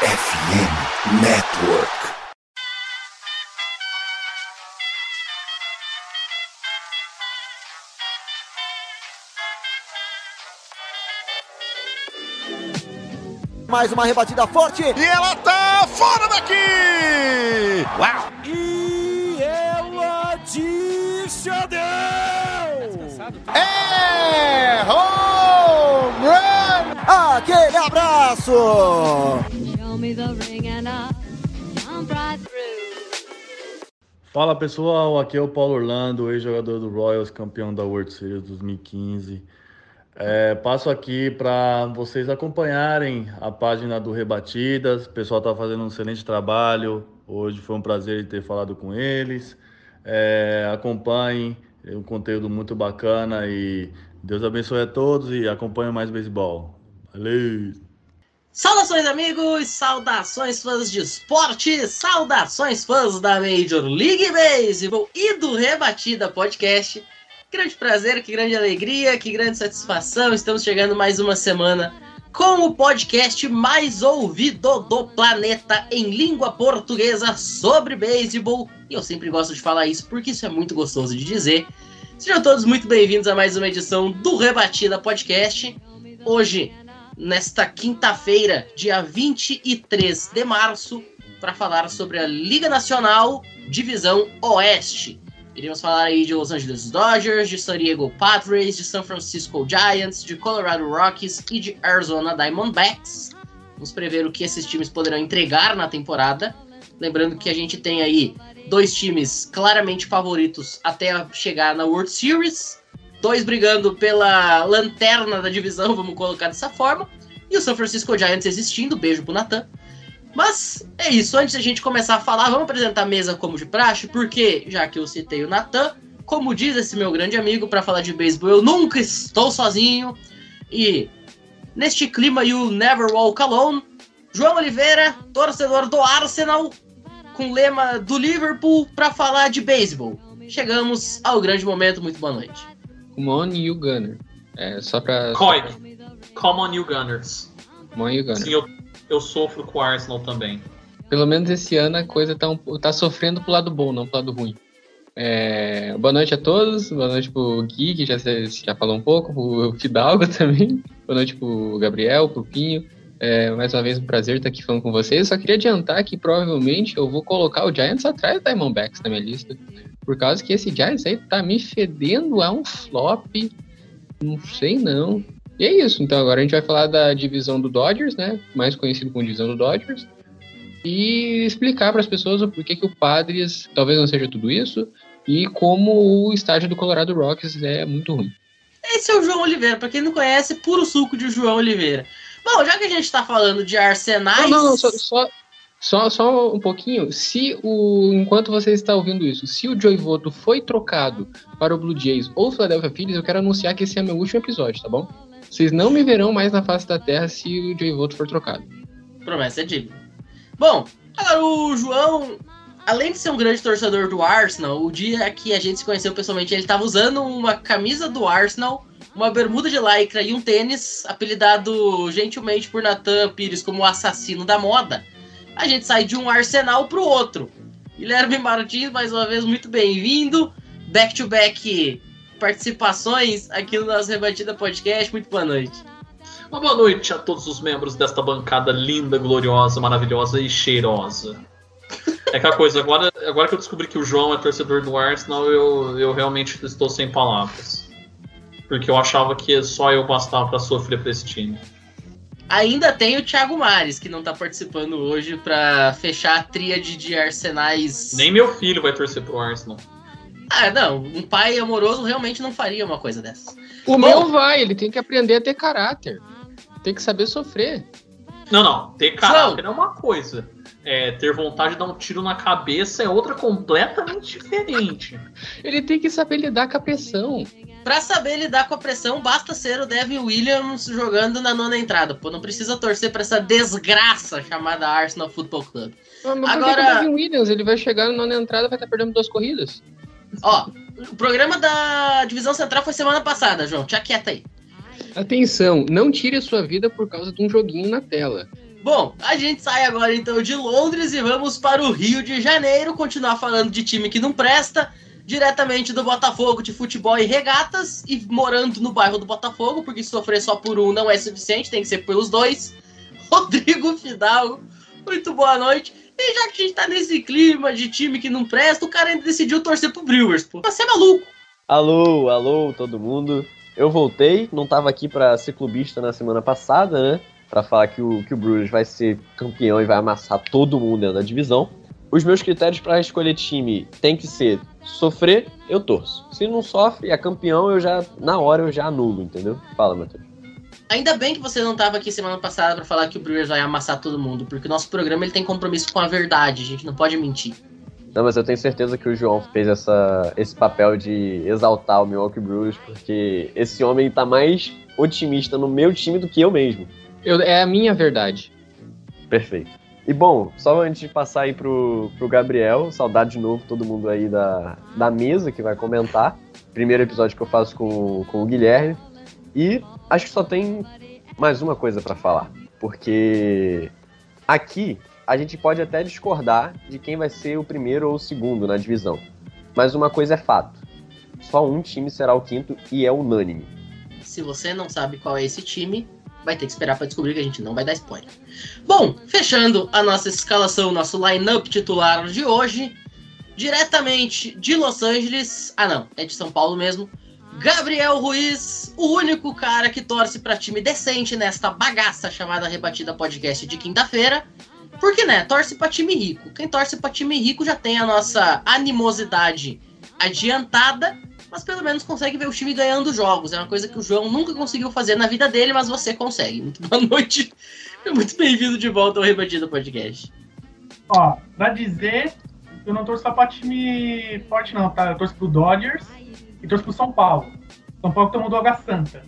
FM Network. Mais uma rebatida forte. E ela tá fora daqui! Uau! E ela descendeu! É home run! Aquele abraço! Fala pessoal, aqui é o Paulo Orlando, ex-jogador do Royals, campeão da World Series 2015. É, passo aqui para vocês acompanharem a página do Rebatidas. O pessoal está fazendo um excelente trabalho. Hoje foi um prazer ter falado com eles. É, acompanhem, é um conteúdo muito bacana e Deus abençoe a todos e acompanhem mais beisebol. Valeu! Saudações, amigos! Saudações, fãs de esporte! Saudações, fãs da Major League Baseball e do Rebatida Podcast. Grande prazer, que grande alegria, que grande satisfação. Estamos chegando mais uma semana com o podcast mais ouvido do planeta em língua portuguesa sobre beisebol. E eu sempre gosto de falar isso porque isso é muito gostoso de dizer. Sejam todos muito bem-vindos a mais uma edição do Rebatida Podcast. Hoje, nesta quinta-feira, dia 23 de março, para falar sobre a Liga Nacional Divisão Oeste. Iremos falar aí de Los Angeles Dodgers, de San Diego Padres, de San Francisco Giants, de Colorado Rockies e de Arizona Diamondbacks. Vamos prever o que esses times poderão entregar na temporada. Lembrando que a gente tem aí dois times claramente favoritos até chegar na World Series. Dois brigando pela lanterna da divisão, vamos colocar dessa forma. E o San Francisco Giants existindo. Beijo pro Natan. Mas é isso, antes da gente começar a falar, vamos apresentar a mesa como de praxe, porque, já que eu citei o Natan, como diz esse meu grande amigo, para falar de beisebol, eu nunca estou sozinho. E neste clima, you never walk alone. João Oliveira, torcedor do Arsenal, com lema do Liverpool, para falar de beisebol. Chegamos ao grande momento, muito boa noite. Come on, you Gunner. É, só pra. Coy. Come on, you Gunners. Come on, you Gunner. Sim, eu, eu sofro com o Arsenal também. Pelo menos esse ano a coisa tá, um, tá sofrendo pro lado bom, não pro lado ruim. É, boa noite a todos, boa noite pro Gui, que já, já falou um pouco, pro Fidalgo também, boa noite pro Gabriel, pro Pinho. É, mais uma vez um prazer estar aqui falando com vocês. Só queria adiantar que provavelmente eu vou colocar o Giants atrás do Diamondbacks na minha lista. Por causa que esse Giants aí tá me fedendo a um flop. Não sei não. E é isso. Então agora a gente vai falar da divisão do Dodgers, né? Mais conhecido como divisão do Dodgers. E explicar para as pessoas o porquê que o Padres talvez não seja tudo isso. E como o estádio do Colorado Rockies é muito ruim. Esse é o João Oliveira, para quem não conhece, puro suco de João Oliveira. Bom, já que a gente tá falando de arsenais. Não, não, não só, só, só, só, um pouquinho. Se o. Enquanto você está ouvindo isso, se o Joey Voto foi trocado para o Blue Jays ou Philadelphia Phillies, eu quero anunciar que esse é meu último episódio, tá bom? Vocês não me verão mais na face da Terra se o Joey Voto for trocado. Promessa é digna. Bom, agora o João, além de ser um grande torcedor do Arsenal, o dia que a gente se conheceu pessoalmente, ele estava usando uma camisa do Arsenal uma bermuda de lycra e um tênis, apelidado gentilmente por Nathan Pires como o assassino da moda, a gente sai de um arsenal pro outro. Guilherme Martins, mais uma vez, muito bem-vindo. Back to back participações aqui no nosso Rebatida Podcast. Muito boa noite. Uma boa noite a todos os membros desta bancada linda, gloriosa, maravilhosa e cheirosa. É aquela coisa, agora, agora que eu descobri que o João é torcedor do Arsenal, eu, eu realmente estou sem palavras porque eu achava que só eu bastava para sofrer para esse time. Ainda tem o Thiago Mares, que não tá participando hoje para fechar a tríade de arsenais. Nem meu filho vai torcer pro Arsenal. Ah, não. Um pai amoroso realmente não faria uma coisa dessa. O Bom, meu vai, ele tem que aprender a ter caráter. Tem que saber sofrer. Não, não. Ter caráter não. é uma coisa. É, ter vontade de dar um tiro na cabeça é outra completamente diferente. Ele tem que saber lidar com a pressão. Pra saber lidar com a pressão, basta ser o Devin Williams jogando na nona entrada. Pô, não precisa torcer para essa desgraça chamada Arsenal Football Club. Mas, mas Agora, o Devin Williams, ele vai chegar na nona entrada vai estar perdendo duas corridas. Ó, o programa da Divisão Central foi semana passada, João. Te aquieta aí. Atenção, não tire a sua vida por causa de um joguinho na tela. Bom, a gente sai agora então de Londres e vamos para o Rio de Janeiro, continuar falando de time que não presta, diretamente do Botafogo de futebol e regatas, e morando no bairro do Botafogo, porque sofrer só por um não é suficiente, tem que ser pelos dois. Rodrigo Fidalgo, muito boa noite. E já que a gente tá nesse clima de time que não presta, o cara ainda decidiu torcer pro Brewers, pô. Você é maluco. Alô, alô, todo mundo. Eu voltei, não tava aqui pra ser clubista na semana passada, né? Pra falar que o, que o Brewers vai ser campeão e vai amassar todo mundo dentro da divisão. Os meus critérios para escolher time tem que ser sofrer, eu torço. Se não sofre, é campeão, eu já, na hora, eu já anulo, entendeu? Fala, Matheus. Ainda bem que você não tava aqui semana passada para falar que o Brewers vai amassar todo mundo, porque o nosso programa ele tem compromisso com a verdade, a gente não pode mentir. Não, mas eu tenho certeza que o João fez essa, esse papel de exaltar o Milwaukee Brewers, porque esse homem tá mais otimista no meu time do que eu mesmo. Eu, é a minha verdade. Perfeito. E bom, só antes de passar aí pro, pro Gabriel, saudade de novo todo mundo aí da, da mesa que vai comentar. Primeiro episódio que eu faço com, com o Guilherme. E acho que só tem mais uma coisa para falar. Porque aqui a gente pode até discordar de quem vai ser o primeiro ou o segundo na divisão. Mas uma coisa é fato: só um time será o quinto e é unânime. Se você não sabe qual é esse time, vai ter que esperar para descobrir que a gente não vai dar spoiler. Bom, fechando a nossa escalação, nosso line-up titular de hoje, diretamente de Los Angeles, ah não, é de São Paulo mesmo, Gabriel Ruiz, o único cara que torce para time decente nesta bagaça chamada Rebatida Podcast de quinta-feira. Porque, né, torce para time rico. Quem torce para time rico já tem a nossa animosidade adiantada mas pelo menos consegue ver o time ganhando jogos. É uma coisa que o João nunca conseguiu fazer na vida dele, mas você consegue. Muito boa noite. Muito bem-vindo de volta ao Rebatido Podcast. Ó, pra dizer, eu não torço só pra time forte, não, tá? Eu torço pro Dodgers e torço pro São Paulo. São Paulo tomou do Água Santa.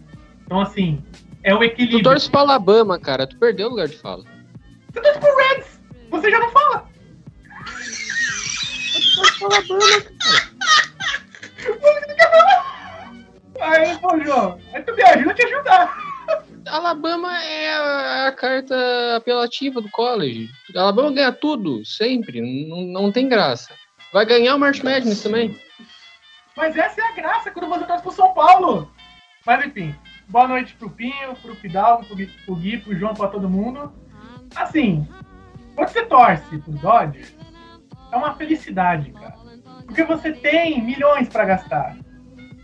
Então, assim, é o equilíbrio. Tu torce pro Alabama, cara. Tu perdeu o lugar de fala. Você torce pro Reds! Você já não fala! Tu torce pro Alabama, cara. Aí, pô, João, aí tu me ajuda a te ajudar. Alabama é a, carta apelativa do college. Alabama ganha tudo, sempre. Não, não tem graça. Vai ganhar o March Madness também. Mas essa é a graça quando você torce pro São Paulo. Mas enfim, boa noite pro Pinho, pro Fidalgo, pro Gui, pro, Gui, pro João, pra todo mundo. Assim, quando você torce pro Dodgers, é uma felicidade, cara. Porque você tem milhões para gastar.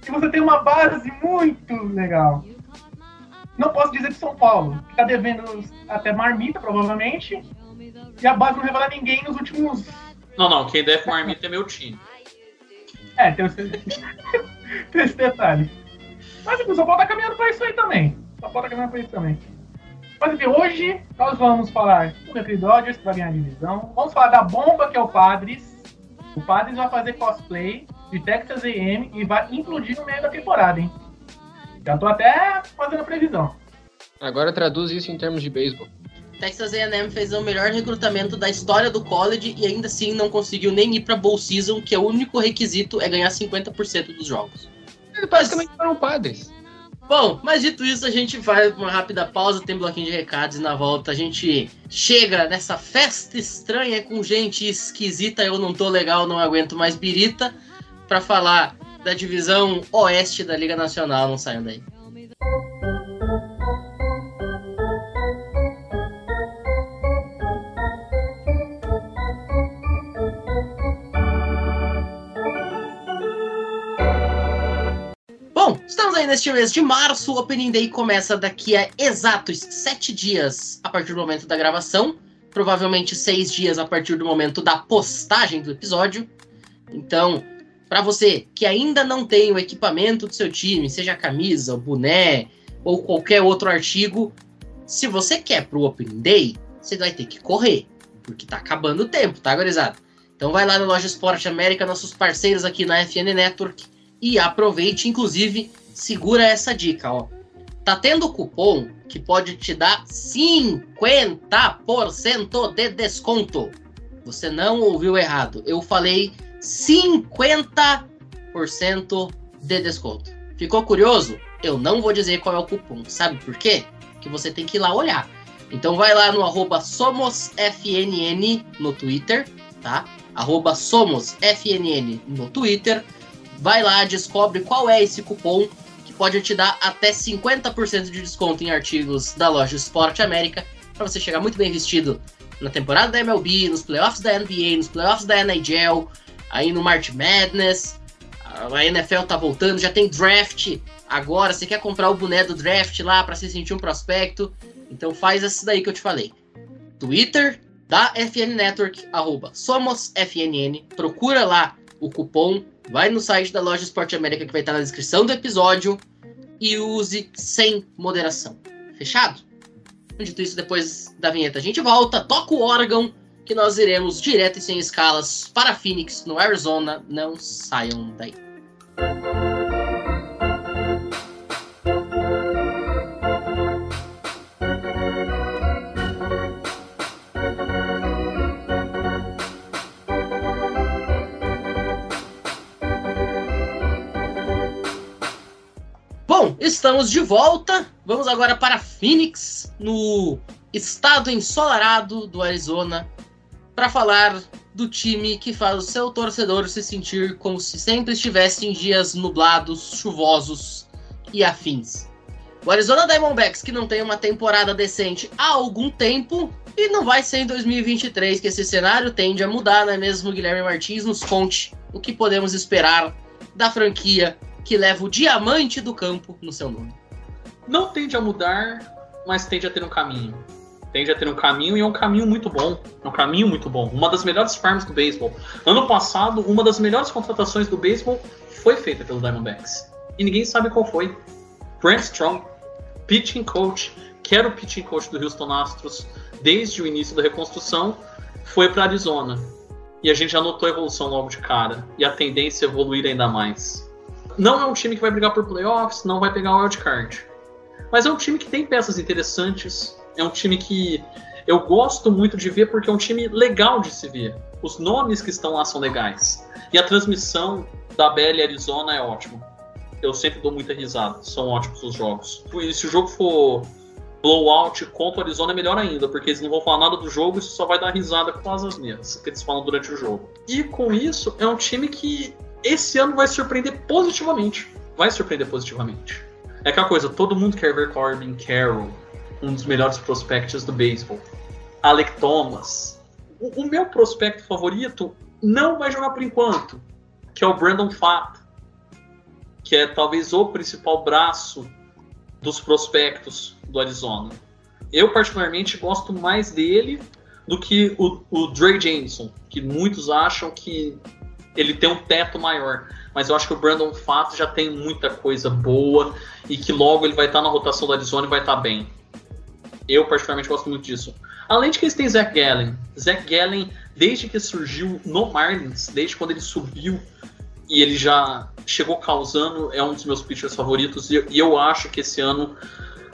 E você tem uma base muito legal. Não posso dizer de São Paulo, que tá devendo até marmita, provavelmente. E a base não revela ninguém nos últimos. Não, não, quem deve marmita é meu time. É, tem esse, tem esse detalhe. Mas o São Paulo tá caminhando pra isso aí também. O São Paulo tá caminhando pra isso também. Mas enfim, hoje nós vamos falar do Dodgers, que vai ganhar a divisão. Vamos falar da bomba que é o Padres. O Padres vai fazer cosplay de Texas A&M e vai implodir no meio da temporada, hein? Já tô até fazendo previsão. Agora traduz isso em termos de beisebol. Texas A&M fez o melhor recrutamento da história do college e ainda assim não conseguiu nem ir para bowl season, que é o único requisito é ganhar 50% dos jogos. Eles basicamente foram padres. Bom, mas dito isso, a gente vai uma rápida pausa, tem bloquinho de recados e na volta a gente chega nessa festa estranha com gente esquisita, eu não tô legal, não aguento mais birita, para falar da divisão oeste da Liga Nacional, não saiam daí. Estamos aí neste mês de março. O Opening Day começa daqui a exatos sete dias a partir do momento da gravação. Provavelmente seis dias a partir do momento da postagem do episódio. Então, para você que ainda não tem o equipamento do seu time, seja camisa, boné ou qualquer outro artigo, se você quer pro Opening Day, você vai ter que correr, porque tá acabando o tempo, tá, gurizada? Então vai lá na Loja Esporte América, nossos parceiros aqui na FN Network e aproveite, inclusive, segura essa dica, ó. Tá tendo cupom que pode te dar 50% de desconto. Você não ouviu errado. Eu falei 50% de desconto. Ficou curioso? Eu não vou dizer qual é o cupom. Sabe por quê? Que você tem que ir lá olhar. Então vai lá no arroba SomosFNN no Twitter, tá? Arroba SomosFNN no Twitter. Vai lá, descobre qual é esse cupom que pode te dar até 50% de desconto em artigos da loja Esporte América para você chegar muito bem vestido na temporada da MLB, nos playoffs da NBA, nos playoffs da NHL, aí no March Madness. A NFL tá voltando, já tem draft agora. Você quer comprar o boné do draft lá para se sentir um prospecto? Então faz isso daí que eu te falei. Twitter da FN Network, arroba SomosFNN. Procura lá o cupom, vai no site da loja Esporte América que vai estar na descrição do episódio e use sem moderação. Fechado? Dito isso, depois da vinheta a gente volta, toca o órgão que nós iremos direto e sem escalas para Phoenix, no Arizona. Não saiam daí. Estamos de volta. Vamos agora para Phoenix, no estado ensolarado do Arizona, para falar do time que faz o seu torcedor se sentir como se sempre estivesse em dias nublados, chuvosos e afins. O Arizona Diamondbacks, que não tem uma temporada decente há algum tempo, e não vai ser em 2023 que esse cenário tende a mudar, não é mesmo? Guilherme Martins nos conte o que podemos esperar da franquia que leva o diamante do campo no seu nome. Não tende a mudar, mas tende a ter um caminho. Tende a ter um caminho e é um caminho muito bom. É um caminho muito bom. Uma das melhores farms do beisebol. Ano passado, uma das melhores contratações do beisebol foi feita pelo Diamondbacks. E ninguém sabe qual foi. Brent Strong, pitching coach, que era o pitching coach do Houston Astros desde o início da reconstrução, foi para Arizona. E a gente já notou a evolução logo de cara. E a tendência é evoluir ainda mais. Não é um time que vai brigar por playoffs, não vai pegar o wildcard. Mas é um time que tem peças interessantes. É um time que eu gosto muito de ver porque é um time legal de se ver. Os nomes que estão lá são legais. E a transmissão da BL Arizona é ótima. Eu sempre dou muita risada. São ótimos os jogos. E se o jogo for blowout contra o Arizona é melhor ainda, porque eles não vão falar nada do jogo e só vai dar risada com as asneiras que eles falam durante o jogo. E com isso, é um time que esse ano vai surpreender positivamente. Vai surpreender positivamente. É aquela coisa, todo mundo quer ver Corbin Carroll, um dos melhores prospectos do beisebol. Alec Thomas. O, o, meu prospecto favorito não vai jogar por enquanto, que é o Brandon Fatt, que é talvez o principal braço dos prospectos do Arizona. Eu, particularmente, gosto mais dele do que o, o Dre Jameson, que muitos acham que ele tem um teto maior. Mas eu acho que o Brandon Fato já tem muita coisa boa e que logo ele vai estar na rotação do Arizona e vai estar bem. Eu, particularmente, gosto muito disso. Além de que eles têm Zach Gallen. Zach Gallen, desde que surgiu no Marlins, desde quando ele subiu e ele já chegou causando, é um dos meus pitchers favoritos. E, e eu acho que esse ano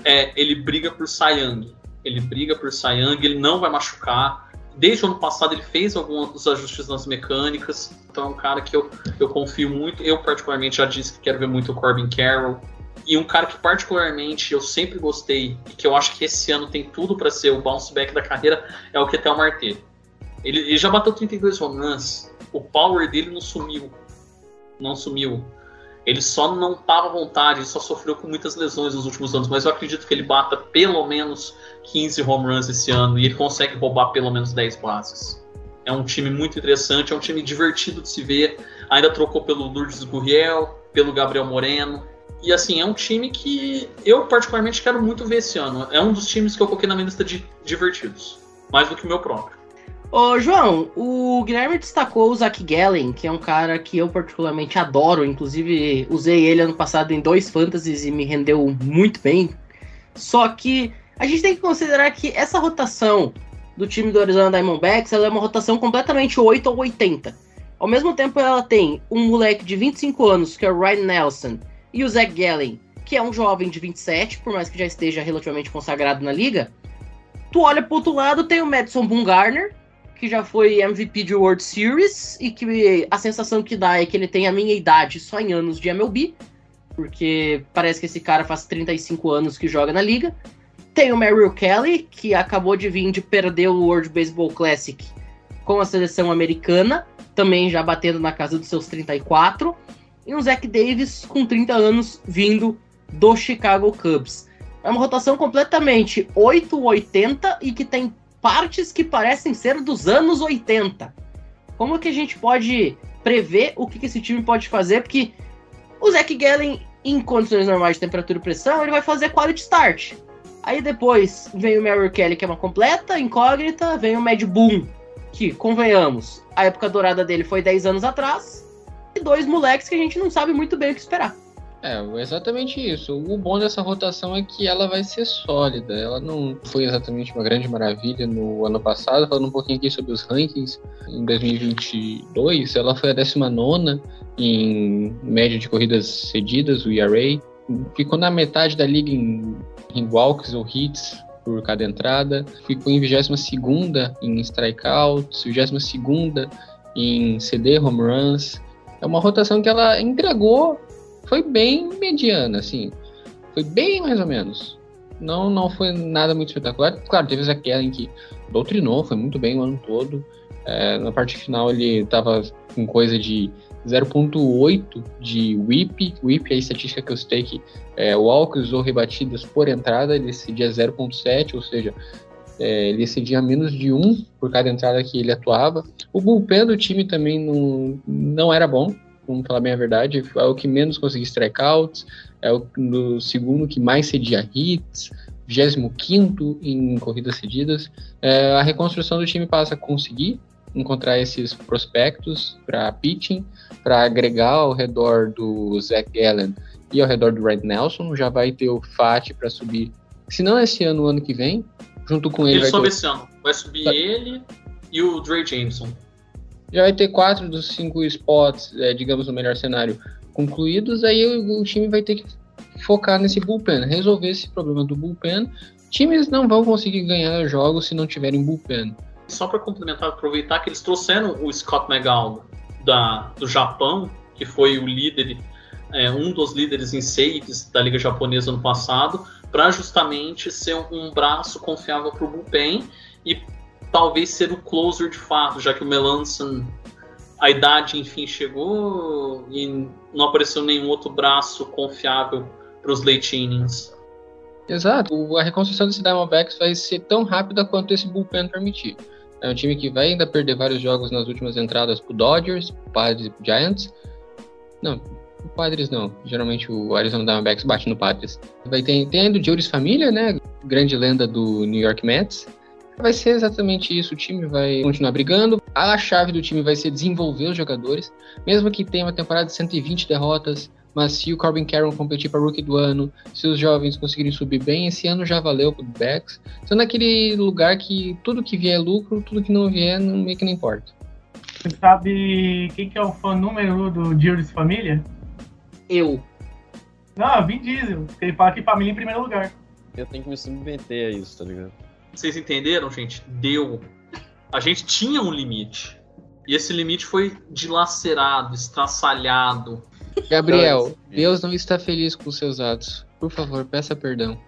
é, ele briga por Young. Ele briga por Young, ele não vai machucar. Desde o ano passado ele fez alguns ajustes nas mecânicas. Então é um cara que eu, eu confio muito. Eu, particularmente, já disse que quero ver muito o Corbin Carroll. E um cara que, particularmente, eu sempre gostei e que eu acho que esse ano tem tudo para ser o bounce back da carreira é o Ketel Marte. Ele, ele já bateu 32 home runs. O power dele não sumiu. Não sumiu. Ele só não estava à vontade, ele só sofreu com muitas lesões nos últimos anos, mas eu acredito que ele bata pelo menos 15 home runs esse ano e ele consegue roubar pelo menos 10 bases. É um time muito interessante, é um time divertido de se ver. Ainda trocou pelo Lourdes Gurriel, pelo Gabriel Moreno. E assim, é um time que eu particularmente quero muito ver esse ano. É um dos times que eu coloquei na minha lista de divertidos. Mais do que o meu próprio. Ô, João, o Guilherme destacou o Zach Gallen, que é um cara que eu particularmente adoro. Inclusive, usei ele ano passado em dois fantasies e me rendeu muito bem. Só que a gente tem que considerar que essa rotação do time do Arizona Diamondbacks ela é uma rotação completamente 8 ou 80. Ao mesmo tempo, ela tem um moleque de 25 anos, que é o Ryan Nelson, e o Zach Gallen, que é um jovem de 27, por mais que já esteja relativamente consagrado na liga. Tu olha pro outro lado, tem o Madison Bumgarner, que já foi MVP de World Series e que a sensação que dá é que ele tem a minha idade só em anos de MLB, porque parece que esse cara faz 35 anos que joga na liga. Tem o Merrill Kelly, que acabou de vir de perder o World Baseball Classic com a seleção americana, também já batendo na casa dos seus 34. E um Zach Davis com 30 anos vindo do Chicago Cubs. É uma rotação completamente 8-80 e que tem partes que parecem ser dos anos 80. Como que a gente pode prever o que, esse time pode fazer? Porque o Zach Gallen, em condições normais de temperatura e pressão, ele vai fazer quality start. Aí depois vem o Merrill Kelly, que é uma completa incógnita, vem o Mad Boom, que, convenhamos, a época dourada dele foi 10 anos atrás, e dois moleques que a gente não sabe muito bem o que esperar. É, exatamente isso. O bom dessa rotação é que ela vai ser sólida. Ela não foi exatamente uma grande maravilha no ano passado. Falando um pouquinho aqui sobre os rankings, em 2022, ela foi a 19 em média de corridas cedidas, o ERA. Ficou na metade da liga em, em walks ou hits por cada entrada. Ficou em 22 em strikeouts, 22 em CD, home runs. É uma rotação que ela entregou foi bem mediana, assim. Foi bem mais ou menos. Não, não foi nada muito espetacular. Claro, teve aquela em que doutrinou, foi muito bem o ano todo. É, na parte final ele estava com coisa de 0.8 de whip. Whip é a estatística que eu citei que é, walks ou rebatidas por entrada, ele cedia 0.7, ou seja, é, ele cedia menos de 1 por cada entrada que ele atuava. O bullpen do time também não, não era bom, vamos falar bem a verdade, é o que menos conseguia strikeouts, é o no segundo que mais cedia hits, 25 em corridas cedidas. É, a reconstrução do time passa a conseguir encontrar esses prospectos para pitching, para agregar ao redor do Zach Gallen e ao redor do Red Nelson. Já vai ter o FAT para subir, se não esse ano, o ano que vem. Junto com ele. Ele sobe ter... esse ano. Vai subir tá. ele e o Dre Jameson já vai ter quatro dos cinco spots, é, digamos, no melhor cenário, concluídos, aí o, o, time vai ter que focar nesse bullpen, resolver esse problema do bullpen. Times não vão conseguir ganhar jogos se não tiverem bullpen. Só para complementar, aproveitar que eles trouxeram o Scott McGowan da, do Japão, que foi o líder, é, um dos líderes em saves da Liga Japonesa no passado, para justamente ser um, um braço confiável para o bullpen e talvez ser o closer de fato, já que o Melanson, a idade enfim chegou e não apareceu nenhum outro braço confiável para os late innings. Exato, a reconstrução desse Diamondbacks vai ser tão rápida quanto esse bullpen permitir. É um time que vai ainda perder vários jogos nas últimas entradas pro Dodgers, Padres e pro Giants. Não, o Padres não. Geralmente o Arizona Diamondbacks bate no Padres. Vai ter, tem ainda o Juris Família, né? Grande lenda do New York Mets. Vai ser exatamente isso. O time vai continuar brigando. A chave do time vai ser desenvolver os jogadores. Mesmo que tenha uma temporada de 120 derrotas, mas se o Corbin Carroll competir para rookie do ano, se os jovens conseguirem subir bem, esse ano já valeu para o backs. Sendo aquele lugar que tudo que vier é lucro, tudo que não vier, não, meio que não importa. Você sabe quem que é o fã número do Juris Família? Eu. Não, Vin Diesel. Ele fala que família em primeiro lugar. Eu tenho que me submeter a isso, tá ligado? Vocês entenderam, gente? Deu. A gente tinha um limite. E esse limite foi dilacerado, estraçalhado. Gabriel, Deus não está feliz com seus atos. Por favor, peça perdão.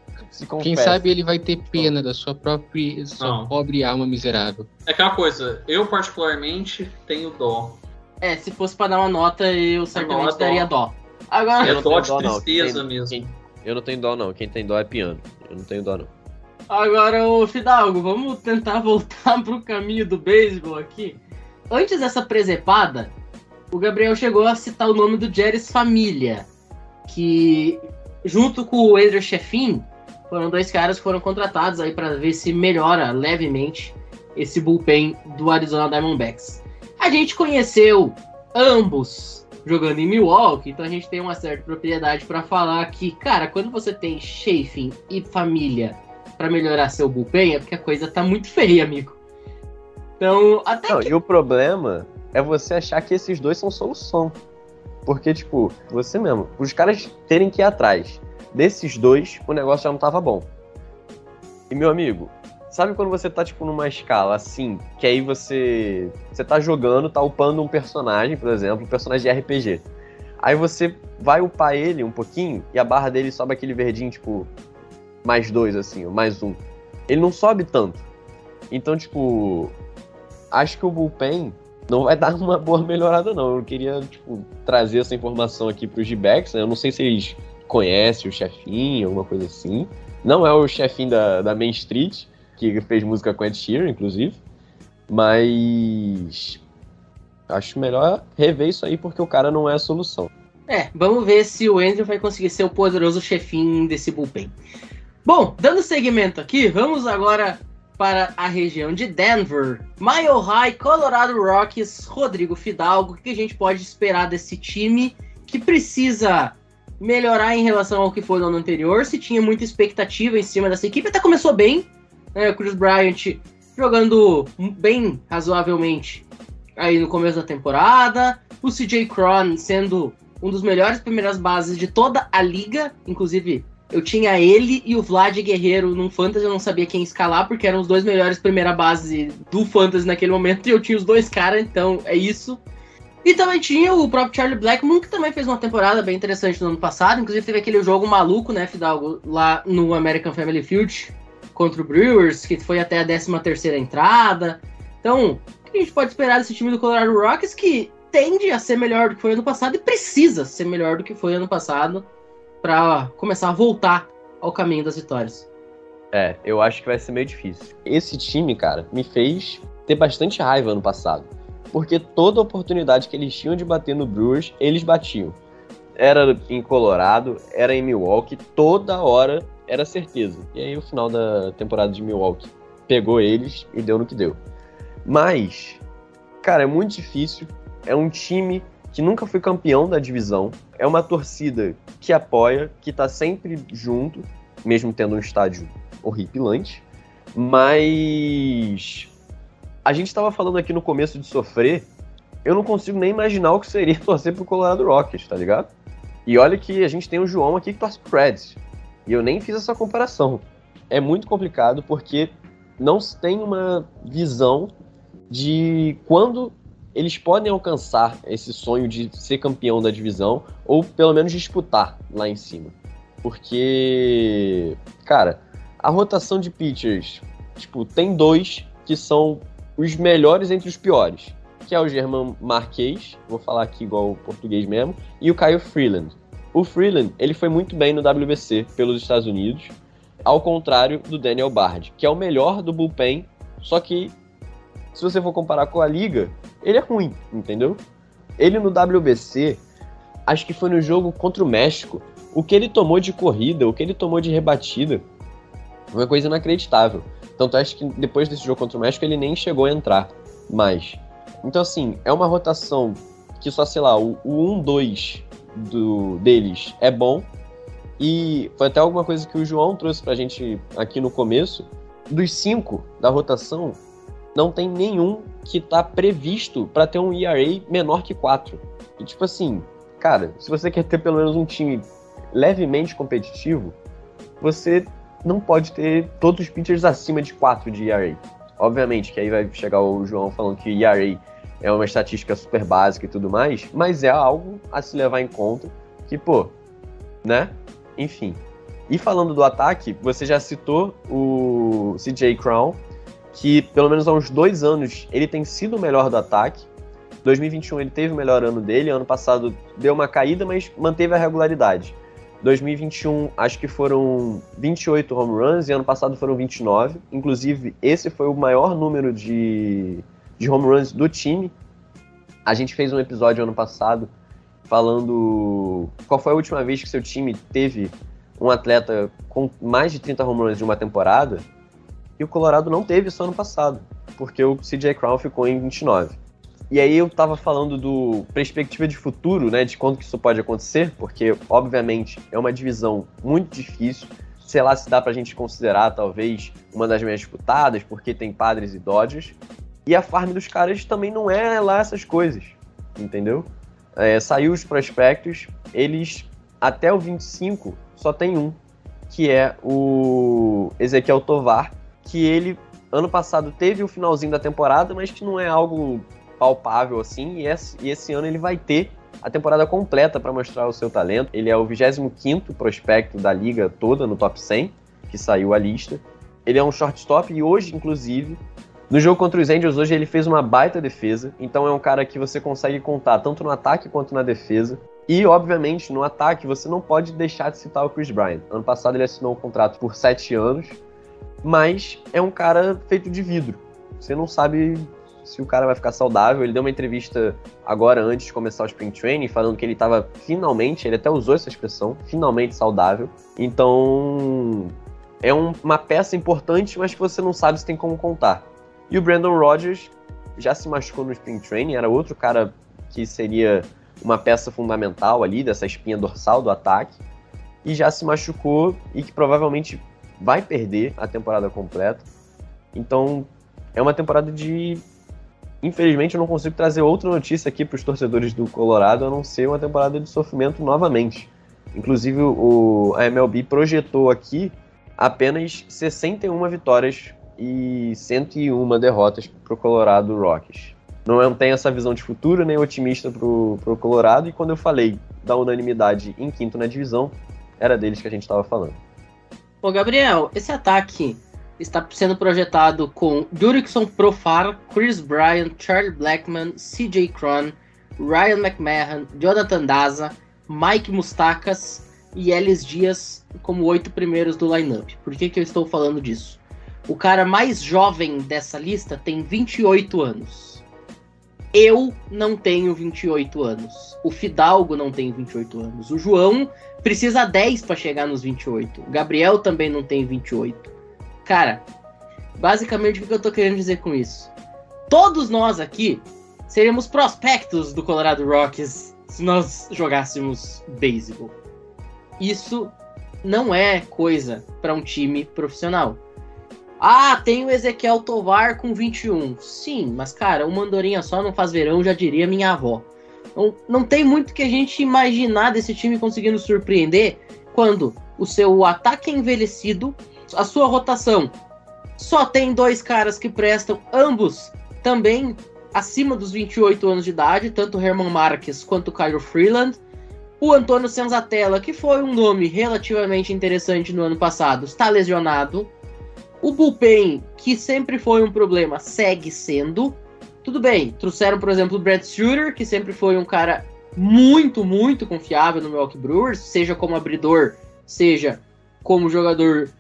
Quem sabe ele vai ter pena da sua própria, sua pobre alma miserável. É aquela coisa, eu particularmente tenho dó. É, se fosse para dar uma nota, eu certamente é daria dó. Agora, é dó de tristeza quem, mesmo. Quem, eu não tenho dó, não. Quem tem dó é piano. Eu não tenho dó, não. Agora, o Fidalgo, vamos tentar voltar pro caminho do beisebol aqui. Antes dessa presepada, o Gabriel chegou a citar o nome do Jerry's Família, que junto com o Andrew Sheffin, foram dois caras que foram contratados aí para ver se melhora levemente esse bullpen do Arizona Diamondbacks. A gente conheceu ambos jogando em Milwaukee, então a gente tem uma certa propriedade para falar que, cara, quando você tem Sheffin e família para melhorar seu bullpen é porque a coisa tá muito feia, amigo. Então, até Não, que... e o problema é você achar que esses dois são solução. Porque, tipo, você mesmo, os caras terem que ir atrás desses dois, o negócio já não tava bom. E, meu amigo, sabe quando você tá, tipo, numa escala assim, que aí você. Você tá jogando, tá upando um personagem, por exemplo, um personagem de RPG. Aí você vai upar ele um pouquinho e a barra dele sobe aquele verdinho, tipo, mais dois, assim, mais um. Ele não sobe tanto. Então, tipo, acho que o bullpen não vai dar uma boa melhorada, não. Eu queria, tipo, trazer essa informação aqui pros G-Backs, né? Eu não sei se eles conhecem o chefinho, alguma coisa assim. Não é o chefinho da, da Main Street, que fez música com Ed Sheeran, inclusive. Mas acho melhor rever isso aí porque o cara não é a solução. É, vamos ver se o Andrew vai conseguir ser o poderoso chefinho desse bullpen. Bom, dando seguimento aqui, vamos agora para a região de Denver. Mile High, Colorado Rockies, Rodrigo Fidalgo. O que a gente pode esperar desse time que precisa melhorar em relação ao que foi no ano anterior? Se tinha muita expectativa em cima dessa equipe, até começou bem. Né? O Chris Bryant jogando bem razoavelmente aí no começo da temporada. O CJ Cron sendo um dos melhores primeiras bases de toda a liga. Inclusive, eu tinha ele e o Vlad Guerreiro num Fantasy, eu não sabia quem escalar, porque eram os dois melhores primeira base do Fantasy naquele momento, e eu tinha os dois caras, então é isso. E também tinha o próprio Charlie Blackmon, que também fez uma temporada bem interessante no ano passado. Inclusive teve aquele jogo maluco, né, Fidalgo, lá no American Family Field contra o Brewers, que foi até a 13 terceira entrada. Então, o que a gente pode esperar desse time do Colorado Rockies, que tende a ser melhor do que foi ano passado e precisa ser melhor do que foi ano passado para começar a voltar ao caminho das vitórias. É, eu acho que vai ser meio difícil. Esse time, cara, me fez ter bastante raiva ano passado. Porque toda oportunidade que eles tinham de bater no Brewers, eles batiam. Era em Colorado, era em Milwaukee, toda hora era certeza. E aí o final da temporada de Milwaukee pegou eles e deu no que deu. Mas, cara, é muito difícil. É um time que nunca foi campeão da divisão. É uma torcida que apoia, que tá sempre junto, mesmo tendo um estádio horripilante. Mas a gente estava falando aqui no começo de sofrer. Eu não consigo nem imaginar o que seria torcer pro Colorado Rockets, tá ligado? E olha que a gente tem o João aqui que torce pro Reds. E eu nem fiz essa comparação. É muito complicado porque não se tem uma visão de quando eles podem alcançar esse sonho de ser campeão da divisão ou pelo menos disputar lá em cima. Porque, cara, a rotação de pitchers, tipo, tem dois que são os melhores entre os piores, que é o German Marquez, vou falar aqui igual o português mesmo, e o Kyle Freeland. O Freeland, ele foi muito bem no WBC pelos Estados Unidos, ao contrário do Daniel Bard, que é o melhor do bullpen, só que se você for comparar com a liga, ele é ruim, entendeu? Ele no WBC, acho que foi no jogo contra o México, o que ele tomou de corrida, o que ele tomou de rebatida, foi uma coisa inacreditável. Tanto acho que depois desse jogo contra o México ele nem chegou a entrar mais. Então, assim, é uma rotação que só, sei lá, o, o 1-2 do, deles é bom. E foi até alguma coisa que o João trouxe pra gente aqui no começo. Dos cinco da rotação, não tem nenhum que tá previsto para ter um ERA menor que 4. E tipo assim, cara, se você quer ter pelo menos um time levemente competitivo, você não pode ter todos os pitchers acima de 4 de ERA. Obviamente que aí vai chegar o João falando que ERA é uma estatística super básica e tudo mais, mas é algo a se levar em conta que, pô, né? Enfim. E falando do ataque, você já citou o CJ Crown, que pelo menos há uns dois anos ele tem sido o melhor do ataque. 2021 ele teve o melhor ano dele, ano passado deu uma caída, mas manteve a regularidade. 2021 acho que foram 28 home runs e ano passado foram 29. Inclusive, esse foi o maior número de, de home runs do time. A gente fez um episódio ano passado falando qual foi a última vez que seu time teve um atleta com mais de 30 home runs de uma temporada. E o Colorado não teve isso ano passado, porque o CJ Crown ficou em 29. E aí eu tava falando do perspectiva de futuro, né, de quando que isso pode acontecer, porque obviamente é uma divisão muito difícil. Sei lá se dá pra gente considerar talvez uma das mais disputadas, porque tem Padres e Dodgers. E a farm dos caras também não é lá essas coisas, entendeu? É, saiu os prospectos, eles até o 25 só tem um, que é o Ezequiel Tovar, que ele ano passado teve o finalzinho da temporada, mas que não é algo palpável assim, e esse, e esse ano ele vai ter a temporada completa para mostrar o seu talento. Ele é o 25º prospecto da liga toda no top 100, que saiu a lista. Ele é um shortstop e hoje, inclusive, no jogo contra os Angels, hoje ele fez uma baita defesa. Então é um cara que você consegue contar tanto no ataque quanto na defesa. E, obviamente, no ataque você não pode deixar de citar o Chris Bryant. Ano passado ele assinou um contrato por sete anos, mas é um cara feito de vidro. Você não sabe se o cara vai ficar saudável. Ele deu uma entrevista agora, antes de começar o Spring Training, falando que ele estava finalmente, ele até usou essa expressão, finalmente saudável. Então, é um- uma peça importante, mas que você não sabe se tem como contar. E o Brandon Rodgers já se machucou no Spring Training, era outro cara que seria uma peça fundamental ali dessa espinha dorsal do ataque, e já se machucou e que provavelmente vai perder a temporada completa. Então, é uma temporada de. Infelizmente, eu não consigo trazer outra notícia aqui para os torcedores do Colorado a não ser uma temporada de sofrimento novamente. Inclusive, o, a MLB projetou aqui apenas 61 vitórias e 101 derrotas para o Colorado Rockies. Não tem essa visão de futuro nem otimista para o Colorado, e quando eu falei da unanimidade em quinto na divisão, era deles que a gente estava falando. Ô, Gabriel, esse ataque está sendo projetado com Jurickson Profar, Chris Bryant, Charlie Blackman, CJ Cron, Ryan McMahon, Jonathan Daza, Mike Mustakas e Ellis Dias como oito primeiros do lineup. Por que, que eu estou falando disso? O cara mais jovem dessa lista tem 28 anos. Eu não tenho 28 anos. O Fidalgo não tem 28 anos. O João precisa 10 para chegar nos 28. O Gabriel também não tem 28. Cara, basicamente o que eu tô querendo dizer com isso? Todos nós aqui seríamos prospectos do Colorado Rockies se nós jogássemos beisebol. Isso não é coisa para um time profissional. Ah, tem o Ezequiel Tovar com 21. Sim, mas cara, uma andorinha só não faz verão, já diria minha avó. Não, não tem muito que a gente imaginar desse time conseguindo surpreender quando o seu ataque é envelhecido, a sua rotação só tem dois caras que prestam, ambos também acima dos 28 anos de idade, tanto o Herman Marques quanto o Caio Freeland. O Antônio Senzatella, que foi um nome relativamente interessante no ano passado, está lesionado. O bullpen, que sempre foi um problema, segue sendo. Tudo bem, trouxeram, por exemplo, o Brad Shooter, que sempre foi um cara muito, muito confiável no Milwaukee Brewers, seja como abridor, seja como jogador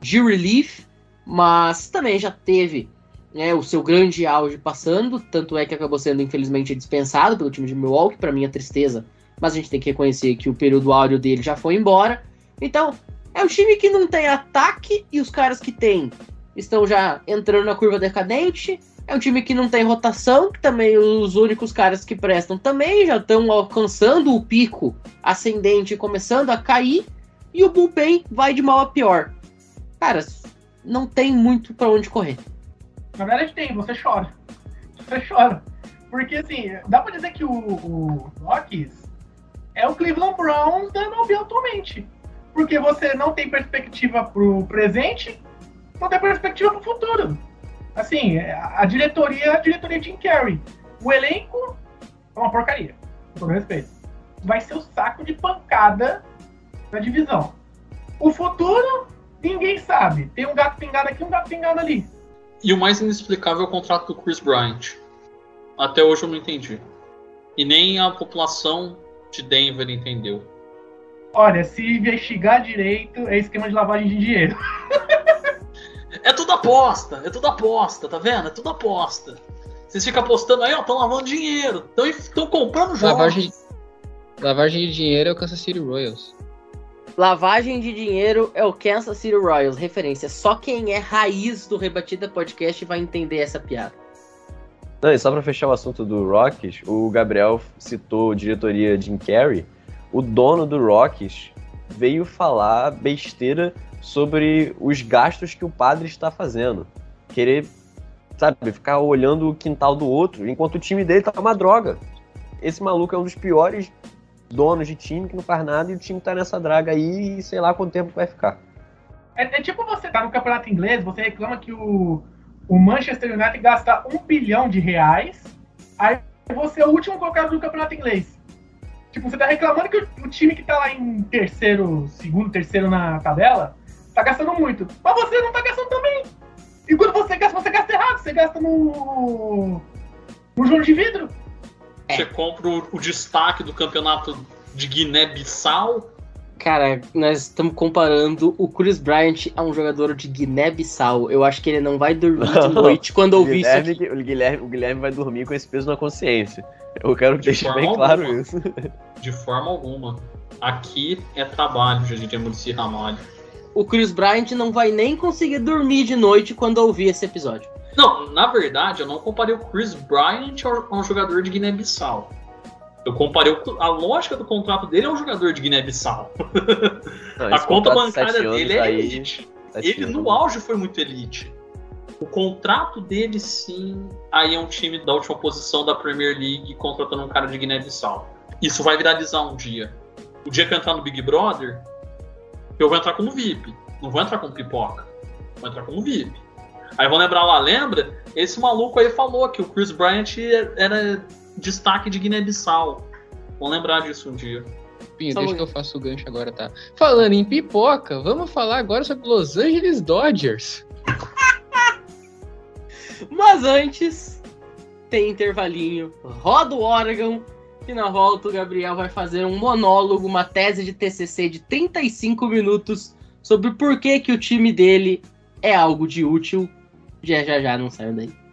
de relief, mas também já teve né, o seu grande auge passando, tanto é que acabou sendo infelizmente dispensado pelo time de Milwaukee, para minha tristeza, mas a gente tem que reconhecer que o período áureo dele já foi embora. Então, é um time que não tem ataque e os caras que tem estão já entrando na curva decadente. É um time que não tem rotação, que também os únicos caras que prestam também já estão alcançando o pico ascendente começando a cair. E o bullpen vai de mal a pior. Cara, não tem muito para onde correr. Na verdade tem, você chora. Você chora. Porque assim, dá pra dizer que o, o Rockies é o Cleveland Browns da MLB atualmente. Porque você não tem perspectiva pro presente, não tem perspectiva pro futuro. Assim, a diretoria é a diretoria Jim Carrey. O elenco é uma porcaria, com todo respeito. Vai ser o saco de pancada da divisão. O futuro, ninguém sabe. Tem um gato pingado aqui, um gato pingado ali. E o mais inexplicável é o contrato do Chris Bryant. Até hoje eu não entendi. E nem a população de Denver entendeu. Olha, se investigar direito, é esquema de lavagem de dinheiro. É tudo aposta, é tudo aposta, tá vendo? É tudo aposta. Vocês ficam apostando aí, ó, estão lavando dinheiro, estão comprando jogos. Lavagem, lavagem de dinheiro é o Kansas City Royals. Lavagem de dinheiro é o Kansas City Royals. Referência. Só quem é raiz do Rebatida Podcast vai entender essa piada. Não, e só pra fechar o assunto do Rockies, o Gabriel citou diretoria Jim Carrey. O dono do Rockies veio falar besteira sobre os gastos que o padre está fazendo. Querer, sabe, ficar olhando o quintal do outro, enquanto o time dele tá uma droga. Esse maluco é um dos piores donos de time que não faz nada e o time tá nessa draga aí e sei lá quanto tempo vai ficar. É, é tipo você tá no campeonato inglês, você reclama que o, o Manchester United gasta um bilhão de reais, aí você é o último colocado do campeonato inglês. Tipo, você tá reclamando que o, time que tá lá em terceiro, segundo, terceiro na tabela, tá gastando muito. Mas você não tá gastando também. E quando você gasta, você gasta errado. Você gasta no. no jogo de vidro. Você compra o, o destaque do campeonato de Guiné-Bissau. Cara, nós estamos comparando o Chris Bryant a um jogador de Guiné-Bissau. Eu acho que ele não vai dormir de noite quando ouvir isso aqui. o, Guilherme, o Guilherme vai dormir com esse peso na consciência. Eu quero que De deixe forma bem claro alguma. isso. De forma alguma. Aqui é trabalho, já diria Murici Ramalho. O Chris Bryant não vai nem conseguir dormir de noite quando ouvir esse episódio. Não, na verdade, eu não comparei o Chris Bryant a um jogador de Guiné-Bissau. Eu comparei o- a lógica do contrato dele a um jogador de Guiné-Bissau. A conta bancária dele é aí, elite. Ele anos. no auge foi muito elite. O contrato dele, sim, aí é um time da última posição da Premier League contratando um cara de Guiné-Bissau. Isso vai viralizar um dia. O dia que eu entrar no Big Brother, eu vou entrar como VIP. Não vou entrar como pipoca. Vou entrar como VIP. Aí vão lembrar lá, lembra? Esse maluco aí falou que o Chris Bryant era destaque de Guiné-Bissau. Vão lembrar disso um dia. Pinho, deixa que eu faço o gancho agora, tá? Falando em pipoca, vamos falar agora sobre Los Angeles Dodgers. Mas antes, tem intervalinho. Roda o órgão. E na volta o Gabriel vai fazer um monólogo, uma tese de TCC de 35 minutos sobre por que, que o time dele é algo de útil. Já já já, não saiu daí.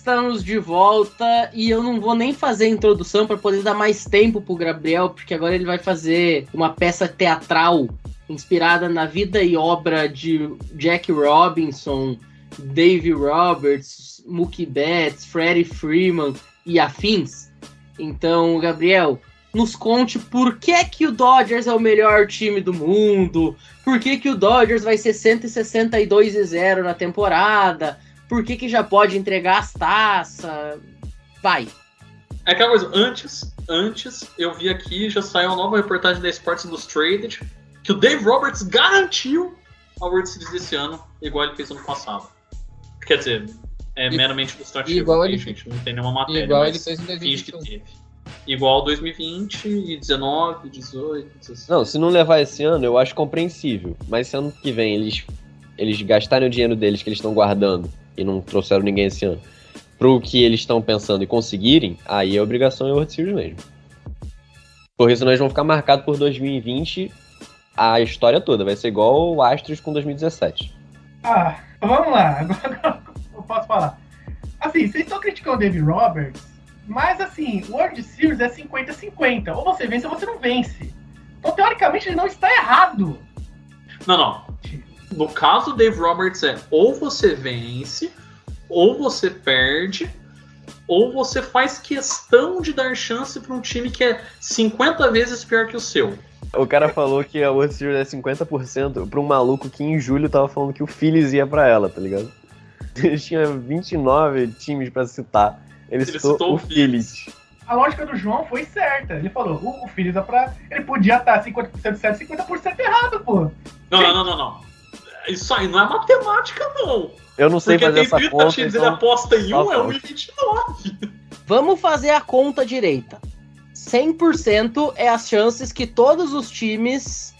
Estamos de volta e eu não vou nem fazer a introdução para poder dar mais tempo pro Gabriel, porque agora ele vai fazer uma peça teatral inspirada na vida e obra de Jack Robinson, Dave Roberts, Mookie Betts, Freddie Freeman e afins. Então, Gabriel, nos conte por que que o Dodgers é o melhor time do mundo, por que que o Dodgers vai ser 162 e 0 na temporada, por que, que já pode entregar as taças? Vai. É aquela coisa, antes, antes eu vi aqui, já saiu uma nova reportagem da Sports Illustrated, que o Dave Roberts garantiu a World Series desse ano, igual ele fez ano passado. Quer dizer, é I- meramente ilustrativo, igual ele- gente, não tem nenhuma matéria, Igual mas ele fez em finge que 2021. teve. Igual 2020 e 19, 18, 16. Não, se não levar esse ano, eu acho compreensível. Mas se ano que vem eles, eles gastarem o dinheiro deles que eles estão guardando e não trouxeram ninguém esse ano, pro que eles estão pensando e conseguirem, aí a obrigação é o World Series mesmo. Porque senão eles vão ficar marcados por 2020 a história toda. Vai ser igual o Astros com 2017. Ah, vamos lá. Agora eu posso falar. Assim, vocês estão criticando o David Roberts, mas assim, o World Series é 50-50. Ou você vence ou você não vence. Então, teoricamente, ele não está errado. Não, não. No caso do Dave Roberts é ou você vence, ou você perde, ou você faz questão de dar chance para um time que é 50 vezes pior que o seu. O cara falou que a World Series é 50% pra um maluco que em julho tava falando que o Phillies ia pra ela, tá ligado? Ele tinha 29 times pra citar. Ele, Ele citou, citou o o Phillies. A lógica do João foi certa. Ele falou, o, o Phillies é pra. Ele podia estar 50% certo e 50% errado, pô. Não, não, não, não, não. Isso aí não é matemática, não. Eu não sei Porque fazer tem essa 30 conta, times, ele então... aposta em um, é conta. 1,29. Vamos fazer a conta direita. 100% é as chances que todos os times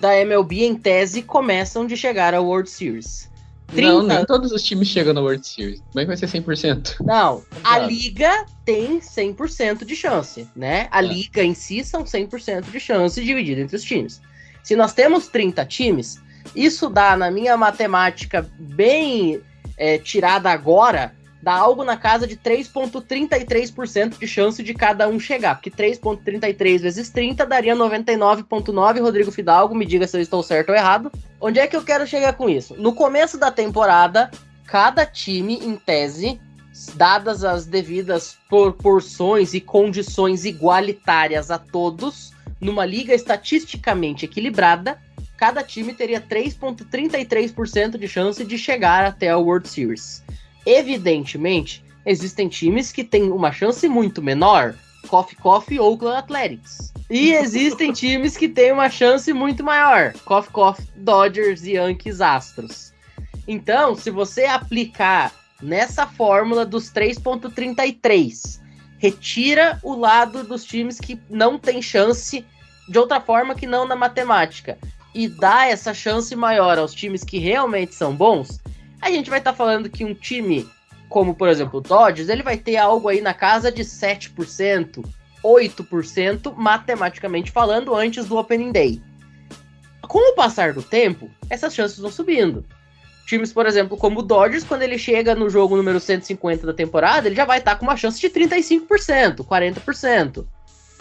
da MLB, em tese, começam de chegar ao World Series. Não, 30. nem todos os times chegam na World Series. Como é que vai ser 100%? Não, a liga tem 100% de chance, né? A É. liga em si são 100% de chance dividido entre os times. Se nós temos 30 times, isso dá, na minha matemática bem é, tirada agora, dá algo na casa de 3,33% de chance de cada um chegar. Porque 3,33 vezes 30 daria 99,9. Rodrigo Fidalgo, me diga se eu estou certo ou errado. Onde é que eu quero chegar com isso? No começo da temporada, cada time, em tese, dadas as devidas proporções e condições igualitárias a todos, numa liga estatisticamente equilibrada, cada time teria 3,33% de chance de chegar até a World Series. Evidentemente, existem times que têm uma chance muito menor, Coffee Coffee Oakland Athletics. E existem times que têm uma chance muito maior, Coffee Coffee Dodgers, Yankees, Astros. Então, se você aplicar nessa fórmula dos 3.33, retira o lado dos times que não tem chance de outra forma que não na matemática e dá essa chance maior aos times que realmente são bons, a gente vai estar falando que um time como, por exemplo, o Dodgers, ele vai ter algo aí na casa de 7%, 8%, matematicamente falando, antes do Opening Day. Com o passar do tempo, essas chances vão subindo. Times, por exemplo, como o Dodgers, quando ele chega no jogo número 150 da temporada, ele já vai estar com uma chance de 35%, 40%.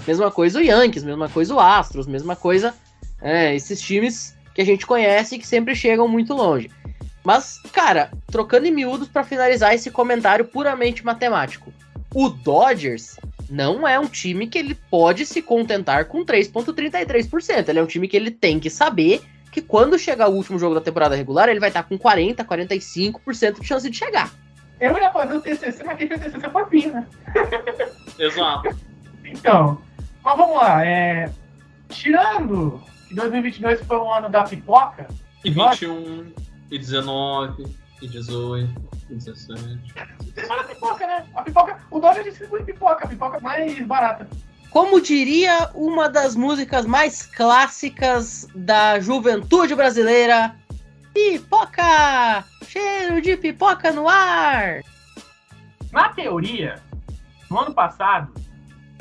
Mesma coisa o Yankees, mesma coisa o Astros, mesma coisa é, esses times que a gente conhece e que sempre chegam muito longe. Mas, cara, trocando em miúdos para finalizar esse comentário puramente matemático. O Dodgers não é um time que ele pode se contentar com 3,33%. Ele é um time que ele tem que saber que quando chegar o último jogo da temporada regular, ele vai estar com 40, 45% de chance de chegar. Eu ia fazer o TCC, mas tem que o TCC por fim, né? Exato. Então, mas vamos lá. É... Tirando que 2022 foi o ano da pipoca, E 21, e 19, e 18, e 17. tem a pipoca, né? A pipoca, o Dodgers distribui pipoca, a pipoca mais barata. Como diria uma das músicas mais clássicas da juventude brasileira, pipoca! Cheiro de pipoca no ar! Na teoria, no ano passado,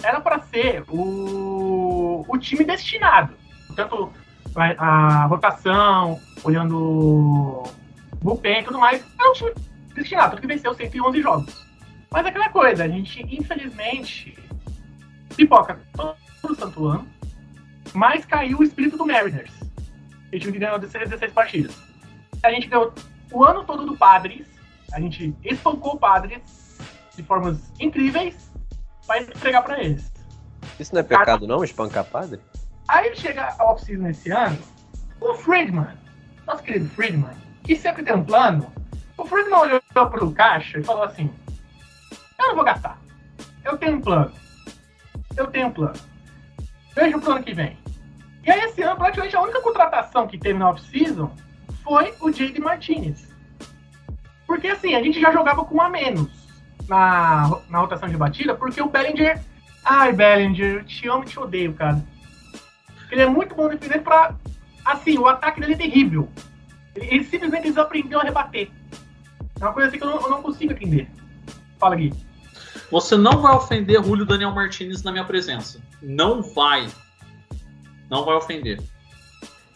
era para ser o, o time destinado. Tanto a, a rotação, olhando o bullpen e tudo mais, era um time tanto que venceu 111 jogos. Mas é aquela coisa, a gente, infelizmente, pipoca todo santo ano, mas caiu o espírito do Mariners. O time que ganhou 16, 16 partidas. A gente ganhou o ano todo do Padres, a gente espancou o Padres de formas incríveis para entregar para eles. Isso não é pecado, não? Espancar padre? Aí chega a off-season esse ano, o Friedman, nosso querido Friedman, que sempre tem um plano, o Friedman olhou pro caixa e falou assim: Eu não vou gastar. Eu tenho um plano. Eu tenho um plano. Veja o plano que vem. E aí, esse ano, praticamente a única contratação que teve na off-season foi o J.D. Martinez. Porque assim, a gente já jogava com um a menos na, na rotação de batida, porque o Bellinger. Ai, Bellinger, eu te amo e te odeio, cara. Ele é muito bom defendendo pra. Assim, o ataque dele é terrível. Ele, ele simplesmente desaprendeu a rebater. É uma coisa assim que eu não, eu não consigo entender. Fala, Gui. Você não vai ofender Julio Daniel Martinez na minha presença. Não vai. Não vai ofender.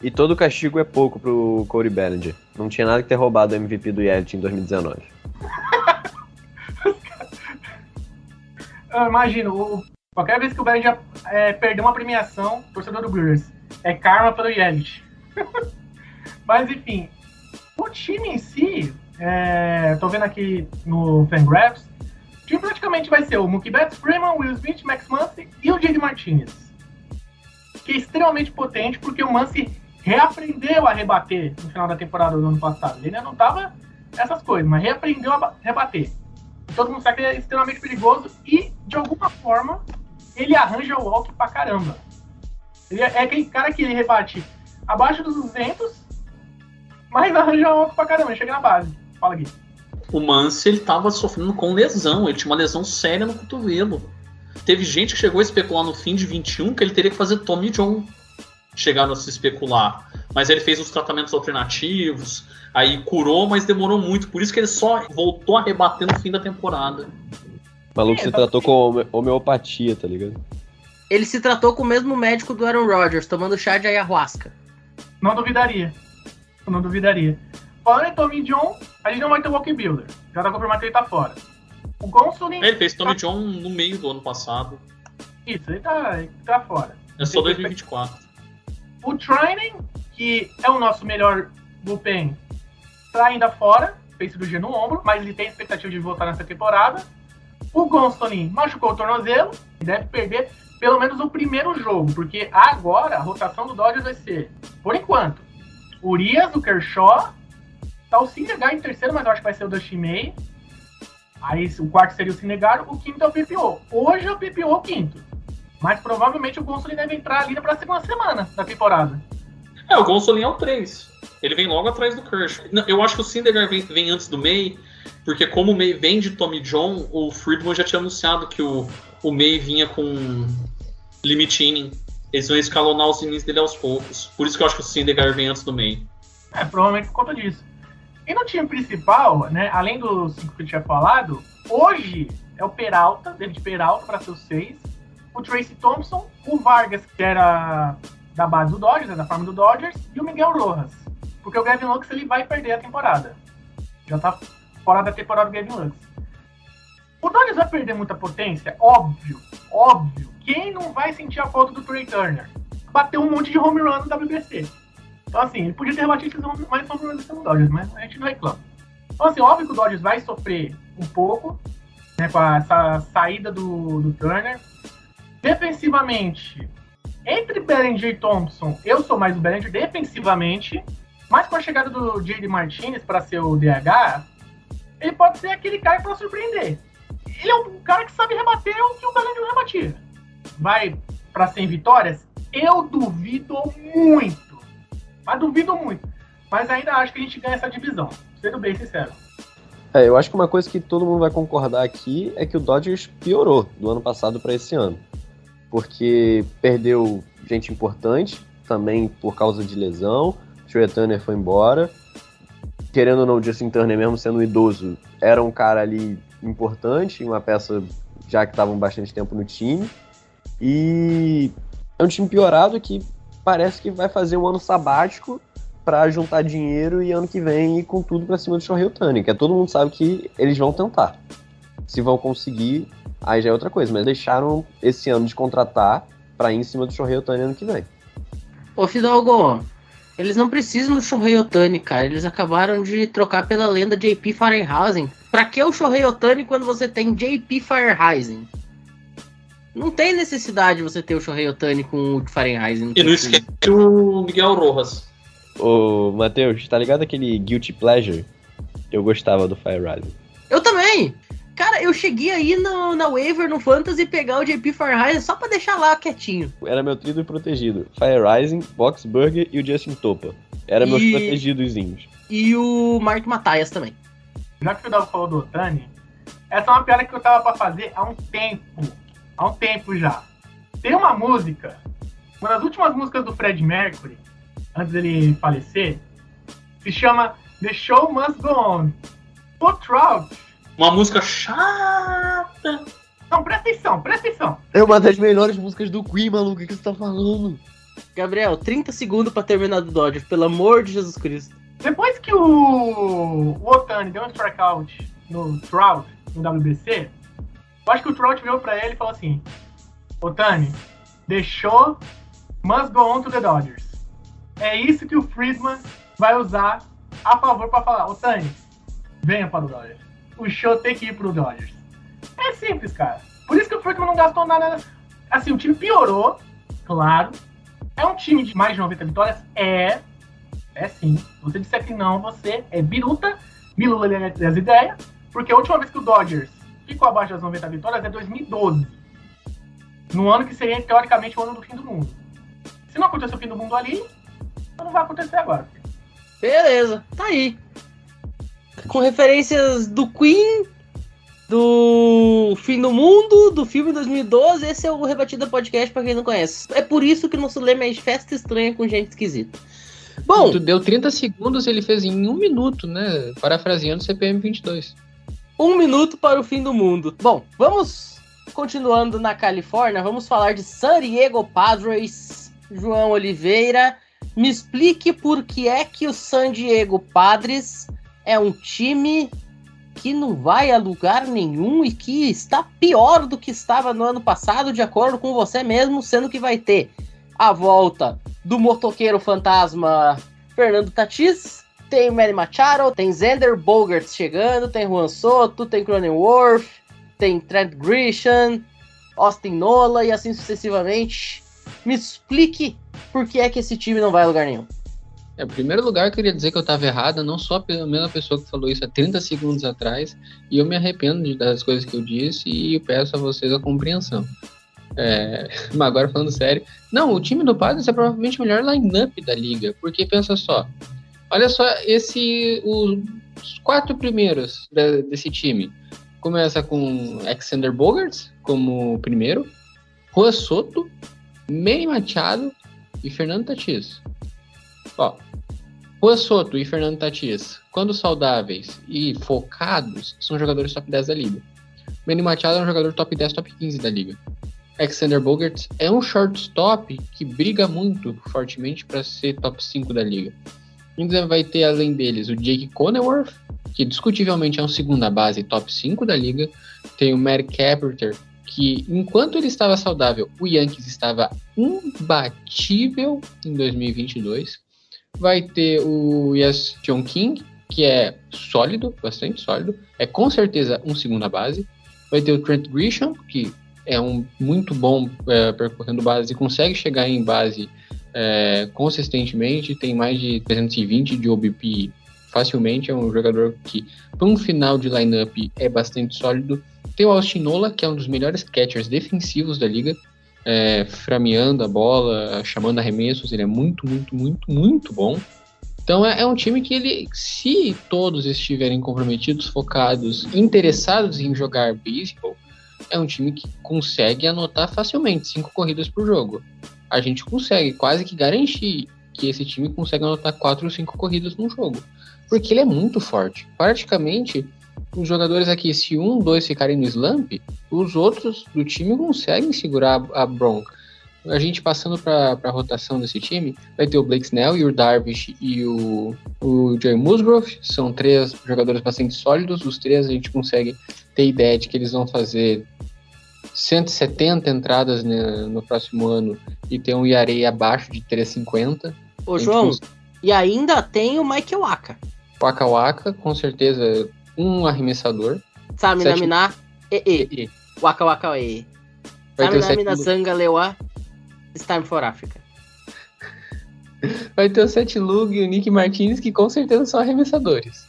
E todo castigo é pouco pro Corey Bellinger. Não tinha nada que ter roubado o MVP do Yelich em 2019. Eu imagino, o- qualquer vez que o Bellinger é, perder uma premiação, torcedor do Brewers, é karma pelo Yelich. Mas enfim, o time em si, é, tô vendo aqui no Fangraphs, o time praticamente vai ser o Mookie Betts, Freeman, Will Smith, Max Muncy e o J.D. Martinez. Que é extremamente potente, porque o Muncy reaprendeu a rebater no final da temporada do ano passado. Ele ainda não tava essas coisas, mas reaprendeu a ba- rebater. Todo mundo sabe que ele é extremamente perigoso e, de alguma forma, ele arranja o walk pra caramba. Ele é é aquele cara que ele rebate abaixo dos 200, mas arranja o walk pra caramba, chega na base. Fala aqui. O Mance, ele tava sofrendo com lesão. Ele tinha uma lesão séria no cotovelo. Teve gente que chegou a especular no fim de 21 que ele teria que fazer Tommy John. Chegaram a se especular. Mas ele fez os tratamentos alternativos, aí curou, mas demorou muito. Por isso que ele só voltou a rebater no fim da temporada. O maluco É, se tá- tratou com home- homeopatia, tá ligado? Ele se tratou com o mesmo médico do Aaron Rodgers, tomando chá de ayahuasca. Não duvidaria. Eu não duvidaria. Falando em Tommy John, a gente não vai ter o Walking Builder. Já tá confirmado que ele tá fora. O Gonsolin. Ele fez Tommy John no meio do ano passado. Isso, ele tá, ele tá fora. É só 2024. O Trining, que é o nosso melhor bullpen, tá ainda fora, fez cirurgia no ombro, mas ele tem expectativa de voltar nessa temporada. O Gonsolin machucou o tornozelo, e deve perder pelo menos o primeiro jogo, porque agora a rotação do Dodgers vai ser, por enquanto, Urias, o Kershaw, tá o Sinegar em terceiro, mas eu acho que vai ser o Dustin May. Aí o quarto seria o Sinegar, o quinto é o PPO. Hoje é o PPO o quinto. Mas provavelmente o Gonsolin deve entrar ali para a segunda semana da temporada. É, o Gonsolin é o 3. Ele vem logo atrás do Kershaw. Eu acho que o Syndergaard vem, vem antes do May, porque como o May vem de Tommy John, o Friedman já tinha anunciado que o, o May vinha com limite inning. Eles vão escalonar os innings dele aos poucos. Por isso que eu acho que o Syndergaard vem antes do May. É, provavelmente por conta disso. E no time principal, né, além dos cinco que eu tinha falado, hoje é o Peralta, David Peralta para seus seis, o Tracy Thompson, o Vargas, que era da base do Dodgers, né, da farm do Dodgers, e o Miguel Rojas. Porque o Gavin Lux ele vai perder a temporada. Já tá fora da temporada do Lux. O Dodgers vai perder muita potência? Óbvio, óbvio. Quem não vai sentir a falta do Trey Turner? Bateu um monte de home run no WBC. Então, assim, ele podia ter esses mais home runs no Dodgers, mas a gente não reclama. Então, assim, óbvio que o Dodgers vai sofrer um pouco né, com essa saída do, do Turner. Defensivamente, entre Bellinger e Thompson, eu sou mais o Bellinger defensivamente, mas com a chegada do J.D. Martinez para ser o DH, ele pode ser aquele cara para surpreender. Ele é um cara que sabe rebater o que o Bellinger não rebatia. Vai para 100 vitórias? Eu duvido muito. Mas duvido muito. Mas ainda acho que a gente ganha essa divisão, sendo bem sincero. É, eu acho que uma coisa que todo mundo vai concordar aqui é que o Dodgers piorou do ano passado para esse ano. Porque perdeu gente importante, também por causa de lesão. Trey Turner foi embora. Querendo ou não, o Justin Turner, mesmo sendo um idoso, era um cara ali importante, uma peça já que estavam bastante tempo no time. E é um time piorado que parece que vai fazer um ano sabático para juntar dinheiro e ano que vem ir com tudo para cima do Shohei que é, todo mundo sabe que eles vão tentar. Se vão conseguir, aí já é outra coisa, mas deixaram esse ano de contratar para ir em cima do Shohei ano que vem. Ô Fidalgo, eles não precisam do Shohei Otani, cara. Eles acabaram de trocar pela lenda JP Firehousing. Pra que o Shohei Otani quando você tem JP Firehousing? Não tem necessidade de você ter o Shohei Otani com o Fahrenheit. E não esquece o Miguel Rojas. Ô, Matheus, tá ligado aquele Guilty Pleasure? Eu gostava do Fire Rising. Eu também! Cara, eu cheguei aí no, na waiver, no Fantasy, pegar o JP Firehouse só pra deixar lá quietinho. Era meu trio protegido. Fire Rising, Boxburger e o Justin Topa. Era E- meus protegidozinhos. E o Mark Mataias também. Já que o Fidalgo falou do Otani, essa é uma piada que eu tava pra fazer há um tempo. Há um tempo já. Tem uma música, uma das últimas músicas do Fred Mercury, antes dele falecer, se chama The Show Must Go On. O Trout. Uma música chata. Não, presta atenção, presta atenção. É uma das melhores músicas do Queen, maluco. O que você tá falando? Gabriel, 30 segundos pra terminar do Dodgers, pelo amor de Jesus Cristo. Depois que o, o Otani deu um strikeout no Trout, no WBC, eu acho que o Trout virou pra ele e falou assim: Otani, the show must go on to the Dodgers. É isso que o Friedman vai usar a favor pra falar: Otani, venha para o Dodgers. O show tem que ir pro Dodgers. É simples, cara. Por isso que o Friedman não gastou nada. Assim, o time piorou, claro. É um time de mais de 90 vitórias? É. É sim. Se você disser que não, você é biruta, bilula das ideias, porque a última vez que o Dodgers ficou abaixo das 90 vitórias é 2012. No ano que seria, teoricamente, o ano do fim do mundo. Se não acontecer o fim do mundo ali, não vai acontecer agora. Beleza, tá aí. Com referências do Queen, do Fim do Mundo, do filme 2012, esse é o Rebatida Podcast pra quem não conhece. É por isso que o nosso lema é Festa Estranha com gente esquisita. Bom, Tu deu 30 segundos ele fez em um minuto, né? Parafraseando CPM 22. um minuto para o fim do mundo. Bom, vamos continuando na Califórnia, vamos falar de San Diego Padres. João Oliveira, me explique por que é que o San Diego Padres é um time que não vai a lugar nenhum e que está pior do que estava no ano passado, de acordo com você mesmo, sendo que vai ter a volta do motoqueiro fantasma Fernando Tatis, tem o Manny Machado, tem Xander Bogarts chegando, tem Juan Soto, tem Cronenworth, tem Trent Grisham, Austin Nola e assim sucessivamente. Me explique por que é que esse time não vai a lugar nenhum. É, em primeiro lugar, eu queria dizer que eu estava errado, não sou a mesma pessoa que falou isso há 30 segundos atrás, e eu me arrependo de- das coisas que eu disse e peço a vocês a compreensão. É, mas agora falando sério, não, o time do Padres é provavelmente o melhor line-up da liga, porque pensa só, Olha só esse os quatro primeiros da- desse time. Começa com Alexander Bogarts como primeiro, Juan Soto, Manny Machado e Fernando Tatis. Ó, Juan Soto e Fernando Tatis, quando saudáveis e focados, são jogadores top 10 da liga. Manny Machado é um jogador top 10, top 15 da liga. Alexander Bogarts é um shortstop que briga muito fortemente para ser top 5 da liga. Ainda vai ter, além deles, o Jake Cronenworth, que discutivelmente é um segunda base top 5 da liga. Tem o Matt Carpenter, que enquanto ele estava saudável, o Yankees estava imbatível em 2022. Vai ter o Yes John King, que é sólido, bastante sólido. É com certeza um segunda base. Vai ter o Trent Grisham, que é um muito bom é, percorrendo base e consegue chegar em base é, consistentemente, tem mais de 320 de OBP facilmente, é um jogador que, para um final de lineup, é bastante sólido. Tem o Austin Nola, que é um dos melhores catchers defensivos da liga, é, frameando a bola, chamando arremessos, ele é muito, muito, muito, muito bom. Então é, é um time que ele, se todos estiverem comprometidos, focados, interessados em jogar beisebol, é um time que consegue anotar facilmente cinco corridas por jogo. A gente consegue quase que garantir que esse time consegue anotar quatro ou cinco corridas num jogo. Porque ele é muito forte. Praticamente, os jogadores aqui, se um, dois ficarem no slump, os outros do time conseguem segurar a, a bronca. A gente passando para a rotação desse time, vai ter o Blake Snell, e o Darvish e o, o Joey Musgrove. São três jogadores bastante sólidos. Os três a gente consegue ter ideia de que eles vão fazer 170 entradas né, no próximo ano e ter um ERA abaixo de 350. Ô, João, e ainda tem o Mike Waka. Waka Waka, com certeza, um arremessador. Sabe, Sete- Namina, e, e. E Waka Waka, e. o Namina, Seth, Sanga, Lewa, It's time for Africa. vai ter o Seth Lug e o Nick Martinez, que com certeza são arremessadores.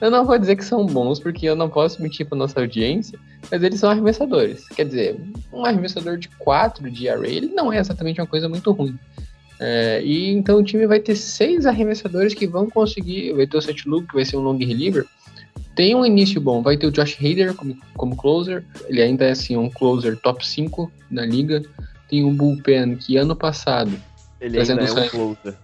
Eu não vou dizer que são bons, porque eu não posso mentir para nossa audiência, mas eles são arremessadores. Quer dizer, um arremessador de 4 de ERA, ele não é exatamente uma coisa muito ruim. É, e então o time vai ter seis arremessadores que vão conseguir. Vai ter o Seth Luke, que vai ser um long reliever. Tem um início bom, vai ter o Josh Hader como, como closer. Ele ainda é assim, um closer top 5 na liga. Tem um bullpen que ano passado Ele ainda é um os- closer.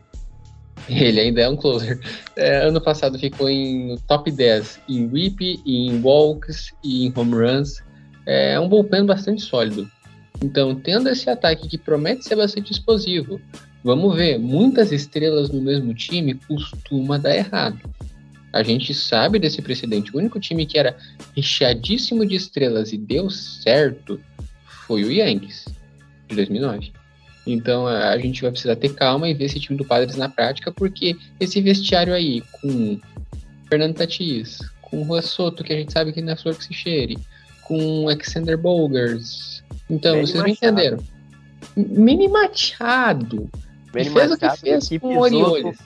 ele ainda é um closer. É, ano passado ficou em top 10 em whip, em walks e em home runs. É um bullpen bastante sólido. Então, tendo esse ataque que promete ser bastante explosivo, vamos ver, muitas estrelas no mesmo time costuma dar errado. A gente sabe desse precedente. O único time que era recheadíssimo de estrelas e deu certo foi o Yankees, de 2009. Então a gente vai precisar ter calma e ver esse time do Padres na prática, porque esse vestiário aí, com Fernando Tatis, com o Juan Soto, que a gente sabe que não é flor que se cheire, com Alexander Bogers. Então, Manny vocês me Machado. entenderam. Mini Machado. E fez o que Machado fez que com Orioles.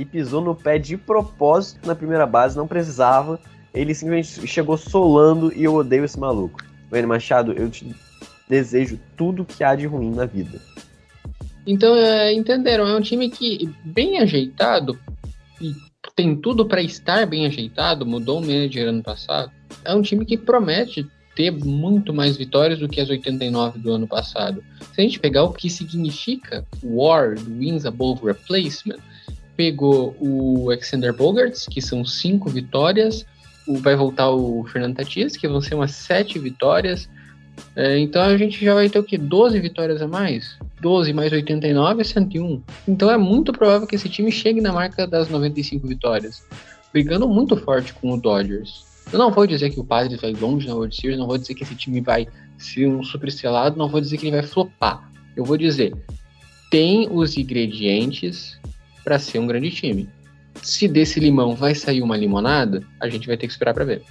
E pisou no pé de propósito na primeira base, não precisava. Ele simplesmente chegou solando e eu odeio esse maluco. Manny Machado, eu te desejo tudo que há de ruim na vida. Então, é, entenderam? É um time que, bem ajeitado, e tem tudo para estar bem ajeitado, mudou o manager ano passado. É um time que promete ter muito mais vitórias do que as 89 do ano passado. Se a gente pegar o que significa WAR, Wins Above Replacement, pegou o Alexander Bogarts, que são cinco vitórias, o- vai voltar o Fernando Tatis, que vão ser umas sete vitórias. É, então a gente já vai ter o que? 12 vitórias a mais? 12 mais 89 é 101. Então é muito provável que esse time chegue na marca das 95 vitórias. Brigando muito forte com o Dodgers. Eu não vou dizer que o Padres vai longe na World Series, não vou dizer que esse time vai ser um super estrelado, não vou dizer que ele vai flopar. Eu vou dizer, tem os ingredientes para ser um grande time. Se desse limão vai sair uma limonada, a gente vai ter que esperar para ver.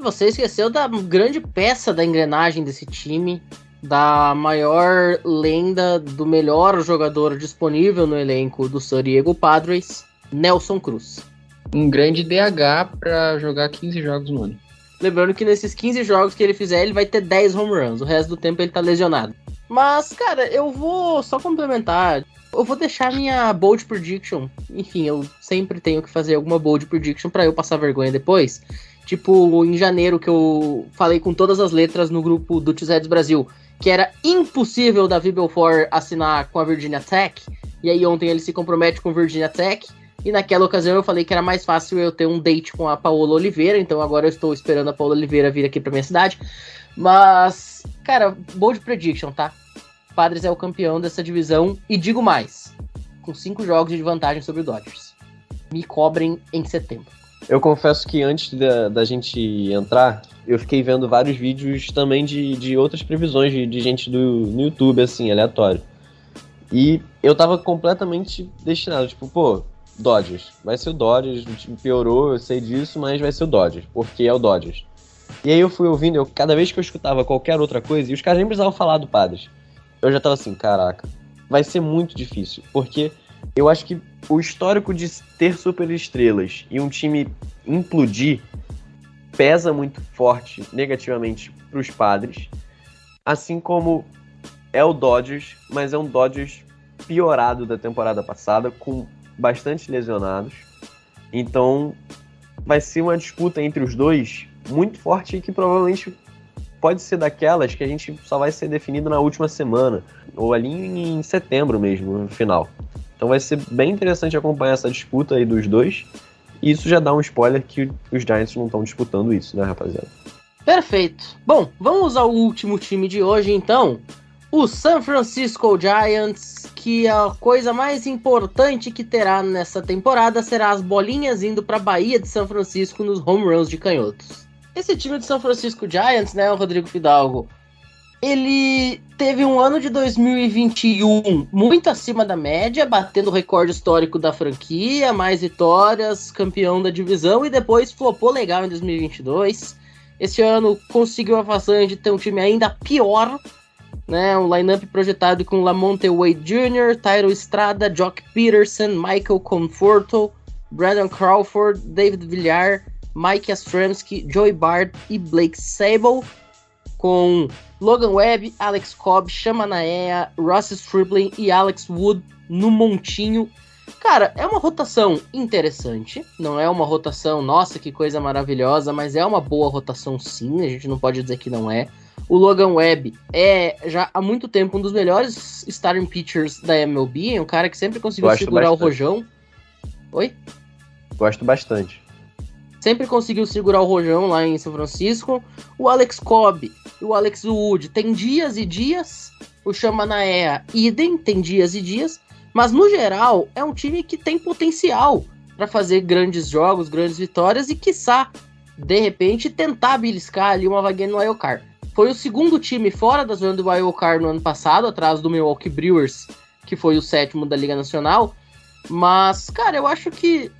Você esqueceu da grande peça da engrenagem desse time, da maior lenda, do melhor jogador disponível no elenco do San Diego Padres, Nelson Cruz. Um grande DH para jogar 15 jogos no ano. Lembrando que nesses 15 jogos que ele fizer, ele vai ter 10 home runs. O resto do tempo ele tá lesionado. Mas, cara, eu vou só complementar. Eu vou deixar minha bold prediction. Enfim, eu sempre tenho que fazer alguma bold prediction para eu passar vergonha depois. Tipo, em janeiro que eu falei com todas as letras no grupo do Tizeds Brasil que era impossível Davi Belfort assinar com a Virginia Tech. E aí ontem ele se compromete com Virginia Tech. E naquela ocasião eu falei que era mais fácil eu ter um date com a Paola Oliveira. Então agora eu estou esperando a Paola Oliveira vir aqui pra minha cidade. Mas, cara, bold prediction, tá? Padres é o campeão dessa divisão. E digo mais: com cinco jogos de vantagem sobre o Dodgers. Me cobrem em setembro. Eu confesso que antes da, da gente entrar, eu fiquei vendo vários vídeos também de, de outras previsões de, de gente do, no YouTube, assim, aleatório. E eu tava completamente destinado, tipo, pô, Dodgers. Vai ser o Dodgers, o time piorou, eu sei disso, mas vai ser o Dodgers, porque é o Dodgers. E aí eu fui ouvindo, eu, cada vez que eu escutava qualquer outra coisa, e os caras nem precisavam falar do Padres, eu já tava assim, caraca, vai ser muito difícil, porque eu acho que o histórico de ter super estrelas e um time implodir pesa muito forte negativamente para os padres, assim como é o Dodgers, mas é um Dodgers piorado da temporada passada, com bastante lesionados. Então vai ser uma disputa entre os dois muito forte e que provavelmente pode ser daquelas que a gente só vai ser definido na última semana, ou ali em setembro mesmo, no final. Então vai ser bem interessante acompanhar essa disputa aí dos dois. E isso já dá um spoiler que os Giants não estão disputando isso, né, rapaziada? Perfeito. Bom, vamos ao último time de hoje, então. O San Francisco Giants, que a coisa mais importante que terá nessa temporada será as bolinhas indo para a Bahia de São Francisco nos home runs de canhotos. Esse time de São Francisco Giants, né, o Rodrigo Fidalgo, ele teve um ano de 2021 muito acima da média, batendo o recorde histórico da franquia, mais vitórias, campeão da divisão e depois flopou legal em 2022. Esse ano conseguiu a façanha de ter um time ainda pior, né? Um lineup projetado com Lamonte Wade Jr., Tyro Estrada, Jock Peterson, Michael Conforto, Brandon Crawford, David Villar, Mike Astramsky, Joey Bart e Blake Sable com Logan Webb, Alex Cobb, Chama Naea, Ross Stripling e Alex Wood no montinho. Cara, é uma rotação interessante, não é uma rotação, nossa, que coisa maravilhosa, mas é uma boa rotação sim, a gente não pode dizer que não é. O Logan Webb é já há muito tempo um dos melhores starting pitchers da MLB, é um cara que sempre conseguiu Gosto segurar bastante. o rojão. Oi? Gosto bastante. Sempre conseguiu segurar o rojão lá em São Francisco. O Alex Cobb e o Alex Wood tem dias e dias. O Chamanaea, idem, tem dias e dias. Mas no geral, é um time que tem potencial para fazer grandes jogos, grandes vitórias e, quiçá, de repente, tentar beliscar ali uma vaguinha no Wildcard. Foi o segundo time fora da zona do Wildcard no ano passado, atrás do Milwaukee Brewers, que foi o sétimo da Liga Nacional. Mas, cara, eu acho que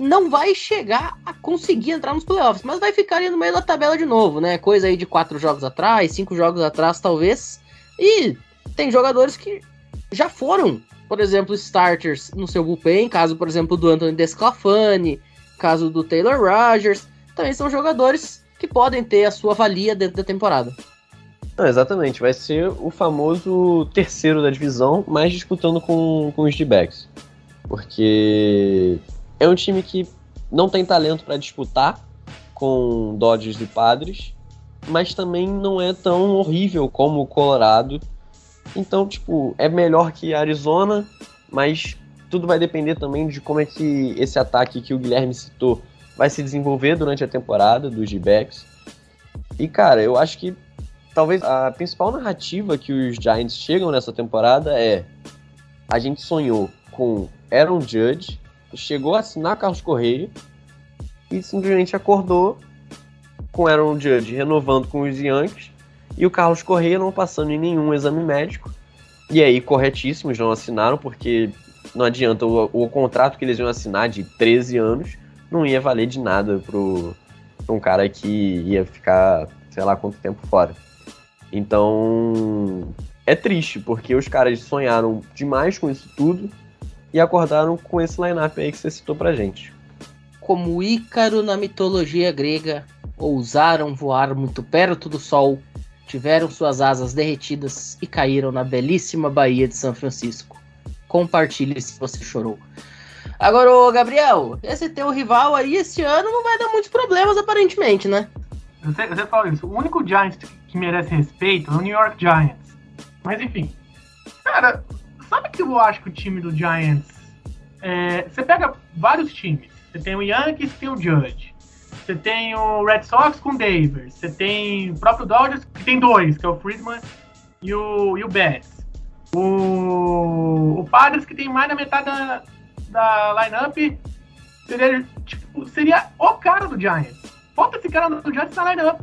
não vai chegar a conseguir entrar nos playoffs, mas vai ficar ali no meio da tabela de novo, né? Coisa aí de quatro jogos atrás, cinco jogos atrás, talvez. E tem jogadores que já foram, por exemplo, starters no seu bullpen, caso, por exemplo, do Anthony Desclafani, caso do Taylor Rogers. Também são jogadores que podem ter a sua valia dentro da temporada. Não, exatamente, vai ser o famoso terceiro da divisão, mas disputando com, com os D-backs. Porque é um time que não tem talento para disputar com Dodgers e Padres, mas também não é tão horrível como o Colorado. Então, tipo, é melhor que Arizona, mas tudo vai depender também de como é que esse ataque que o Guilherme citou vai se desenvolver durante a temporada dos D-backs. E, cara, eu acho que talvez a principal narrativa que os Giants chegam nessa temporada é a gente sonhou com Aaron Judge, chegou a assinar Carlos Correia e simplesmente acordou com Aaron Judge renovando com os Yankees e o Carlos Correia não passando em nenhum exame médico. E aí, corretíssimos, não assinaram, porque não adianta, o, o contrato que eles iam assinar de 13 anos não ia valer de nada pro, um cara que ia ficar, sei lá quanto tempo fora. Então, é triste, porque os caras sonharam demais com isso tudo e acordaram com esse line-up aí que você citou pra gente. Como Ícaro na mitologia grega, ousaram voar muito perto do sol tiveram suas asas derretidas e caíram na belíssima Baía de São Francisco. Compartilhe se você chorou. Agora, ô Gabriel, esse teu rival aí esse ano não vai dar muitos problemas, aparentemente, né? Você, você fala isso. O único Giants que merece respeito é o New York Giants. Mas enfim. Cara, sabe que eu acho que o time do Giants. é, você pega vários times. Você tem o Yankees tem o Judge. Você tem o Red Sox com o Davis. Você tem o próprio Dodgers, que tem dois, que é o Friedman e o, e o Betts. O, o Padres, que tem mais da metade da, da lineup, seria, tipo, seria o cara do Giants. Falta esse cara do Giants na lineup.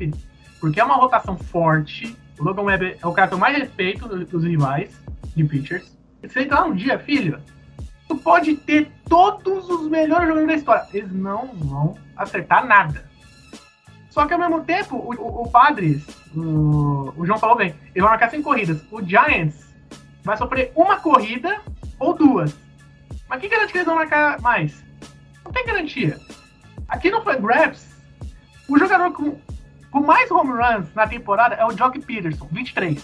Porque é uma rotação forte. O Logan Webb é o cara que eu mais respeito dos dos rivais de pitchers. Entra lá um dia, filho, tu pode ter todos os melhores jogadores da história. Eles não vão acertar nada. Só que ao mesmo tempo, o, o, o Padres, o, o João falou bem, ele vai marcar 100 corridas. O Giants vai sofrer uma corrida ou duas. Mas que garante que eles vão marcar mais? Não tem garantia. Aqui no Fangraphs, o jogador com, com mais home runs na temporada é o Jock Peterson, 23.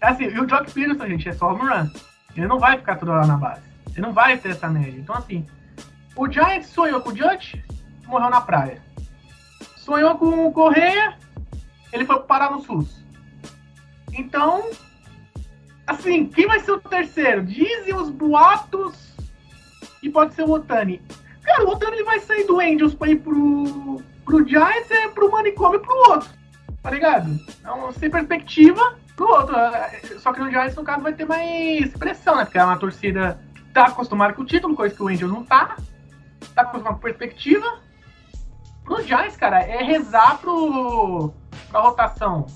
É assim, e o Jock Peterson, gente, é só home run. Ele não vai ficar toda hora na base. Ele não vai ter essa média. Então, assim, o Giants sonhou com o Judge, morreu na praia. Sonhou com o Correia, ele foi parar no SUS. Então, assim, quem vai ser o terceiro? Dizem os boatos que pode ser o Otani. Cara, o Otani ele vai sair do Angels pra ir pro, pro Giants, é pro manicômio e pro outro. Tá ligado? Então, sem perspectiva pro outro. É, Só que no Giants, no caso, vai ter mais pressão, né? Porque é uma torcida tá acostumada com o título, coisa que o Angels não tá. Tá acostumado com perspectiva. Pro Giants, cara, é rezar pro, pra rotação.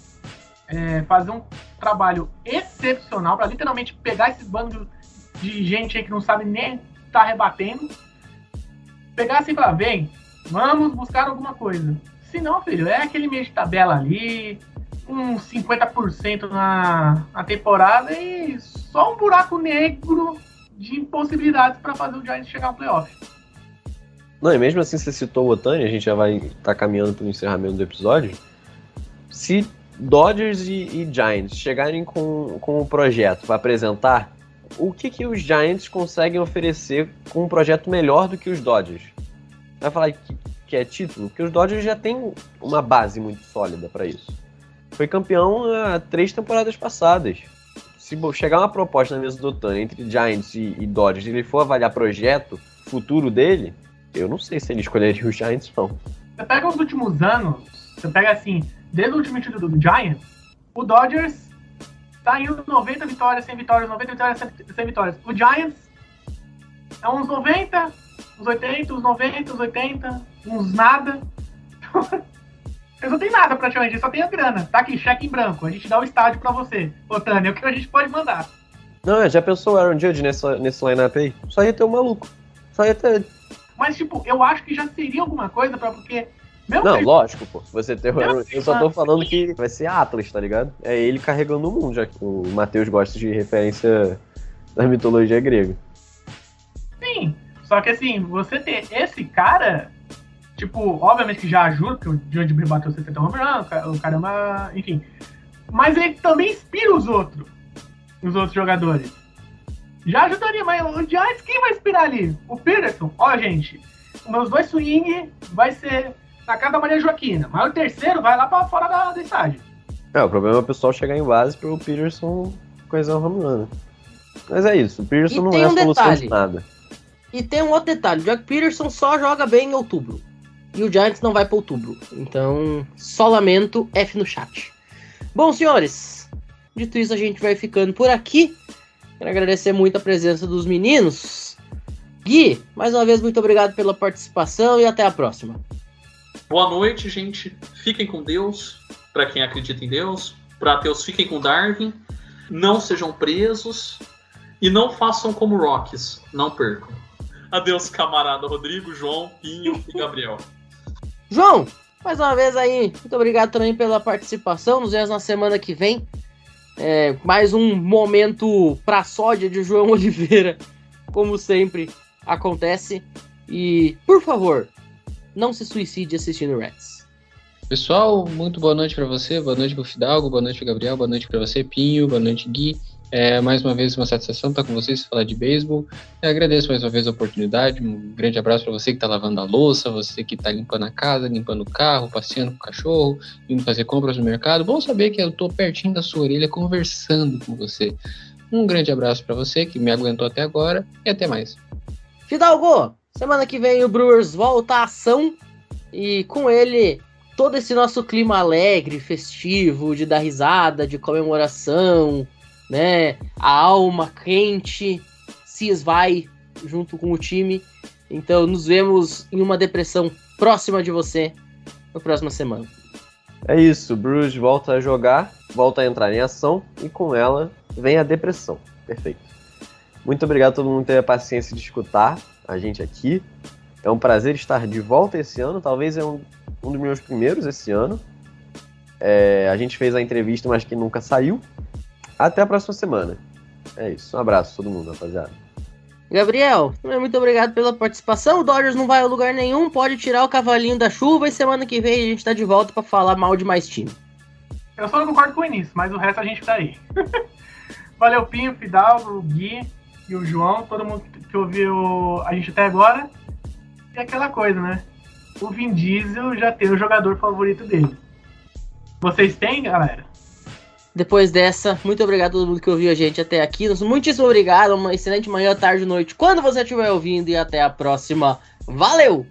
É, fazer um trabalho excepcional pra literalmente pegar esses bandos de gente aí que não sabe nem tá rebatendo. Pegar assim e falar, vem, vamos buscar alguma coisa. Se não, filho, é aquele meio de tabela ali, uns 50% na, na temporada e só um buraco negro de impossibilidades para fazer o Giants chegar ao playoff. Não, e mesmo assim você citou o Otani, a gente já vai estar caminhando para o encerramento do episódio. Se Dodgers e, e Giants chegarem com, com um projeto para apresentar, o que, que os Giants conseguem oferecer com um projeto melhor do que os Dodgers? Vai falar que, que é título? Porque os Dodgers já têm uma base muito sólida para isso. Foi campeão há três temporadas passadas. Se chegar uma proposta na mesa do Otani entre Giants e, e Dodgers e ele for avaliar projeto futuro dele, eu não sei se ele escolheria os Giants, não. Você pega os últimos anos, você pega assim, desde o último título do Giants, o Dodgers tá indo 90 vitórias, 100 vitórias, 90 vitórias, 100 100 vitórias. O Giants é uns 90, uns 80, uns 90, uns 80, uns nada. Eles não tem nada praticamente, só tem a grana. Tá aqui, cheque em branco. A gente dá o estádio pra você. Otani, é o que a gente pode mandar. Não, já pensou o Aaron Judge nessa, nesse lineup aí? Só ia ter um maluco. Só ia ter. Mas, tipo, eu acho que já seria alguma coisa pra porque. Meu Não, Deus, lógico, pô. Se você ter o Aaron, eu só tô falando que vai ser Atlas, tá ligado? É ele carregando o mundo, já que o Matheus gosta de referência da mitologia grega. Sim. Só que assim, você ter esse cara, tipo, obviamente que já ajuda, porque o Johnny Bree bateu 60 home run, o ca- o caramba, enfim. Mas ele também inspira os outros. Os outros jogadores. Já ajudaria, mas o Giants, quem vai inspirar ali? O Peterson? Ó, gente, meus dois swing vai ser na casa da Maria Joaquina. Mas o terceiro vai lá pra fora da, estádio. É, o problema é o pessoal chegar em base pro Peterson coisar o home run. né? Mas é isso, o Peterson E não tem é a um solução detalhe. de nada. E tem um outro detalhe: o Jack Peterson só joga bem em outubro. E o Giants não vai para outubro. Então, só lamento, F no chat. Bom, senhores, dito isso, a gente vai ficando por aqui. Quero agradecer muito a presença dos meninos. Gui, mais uma vez, muito obrigado pela participação e até a próxima. Boa noite, gente. Fiquem com Deus, Pra quem acredita em Deus. Pra ateus, fiquem com Darwin. Não sejam presos. E não façam como Rocks. Não percam. Adeus, camarada Rodrigo, João, Pinho e Gabriel. João, mais uma vez aí, muito obrigado também pela participação. Nos vemos na semana que vem. É, mais um momento pra sódia de João Oliveira, como sempre acontece. E, por favor, não se suicide assistindo Reds. Pessoal, muito boa noite para você, boa noite pro Fidalgo, boa noite pro Gabriel, boa noite para você, Pinho, boa noite, Gui. É, mais uma vez, uma satisfação estar com vocês falar de beisebol. Eu agradeço mais uma vez a oportunidade. Um grande abraço para você que está lavando a louça, você que está limpando a casa, limpando o carro, passeando com o cachorro, indo fazer compras no mercado. Bom saber que eu estou pertinho da sua orelha conversando com você. Um grande abraço para você que me aguentou até agora e até mais. Fidalgo, semana que vem o Brewers volta à ação e com ele todo esse nosso clima alegre, festivo, de dar risada, de comemoração, né? A alma quente se esvai junto com o time. Então nos vemos em uma depressão próxima de você na próxima semana. É isso, Bruce volta a jogar, volta a entrar em ação e com ela vem a depressão. Perfeito. Muito obrigado a todo mundo ter a paciência de escutar a gente aqui. É um prazer estar de volta esse ano, talvez é um, um dos meus primeiros esse ano. É, a gente fez a entrevista, mas que nunca saiu. Até a próxima semana. É isso. Um abraço a todo mundo, rapaziada. Gabriel, muito obrigado pela participação. O Dodgers não vai a lugar nenhum, pode tirar o cavalinho da chuva e semana que vem a gente tá de volta para falar mal de mais time. Eu só não concordo com o início, mas o resto a gente tá aí. Valeu, Pinho, Fidalgo, o Gui e o João, todo mundo que ouviu a gente até agora. E aquela coisa, né? O Vin Diesel já tem o jogador favorito dele. Vocês têm, galera? Depois dessa, muito obrigado a todo mundo que ouviu a gente até aqui. Muitíssimo obrigado, uma excelente manhã, tarde, noite, quando você estiver ouvindo e até a próxima. Valeu!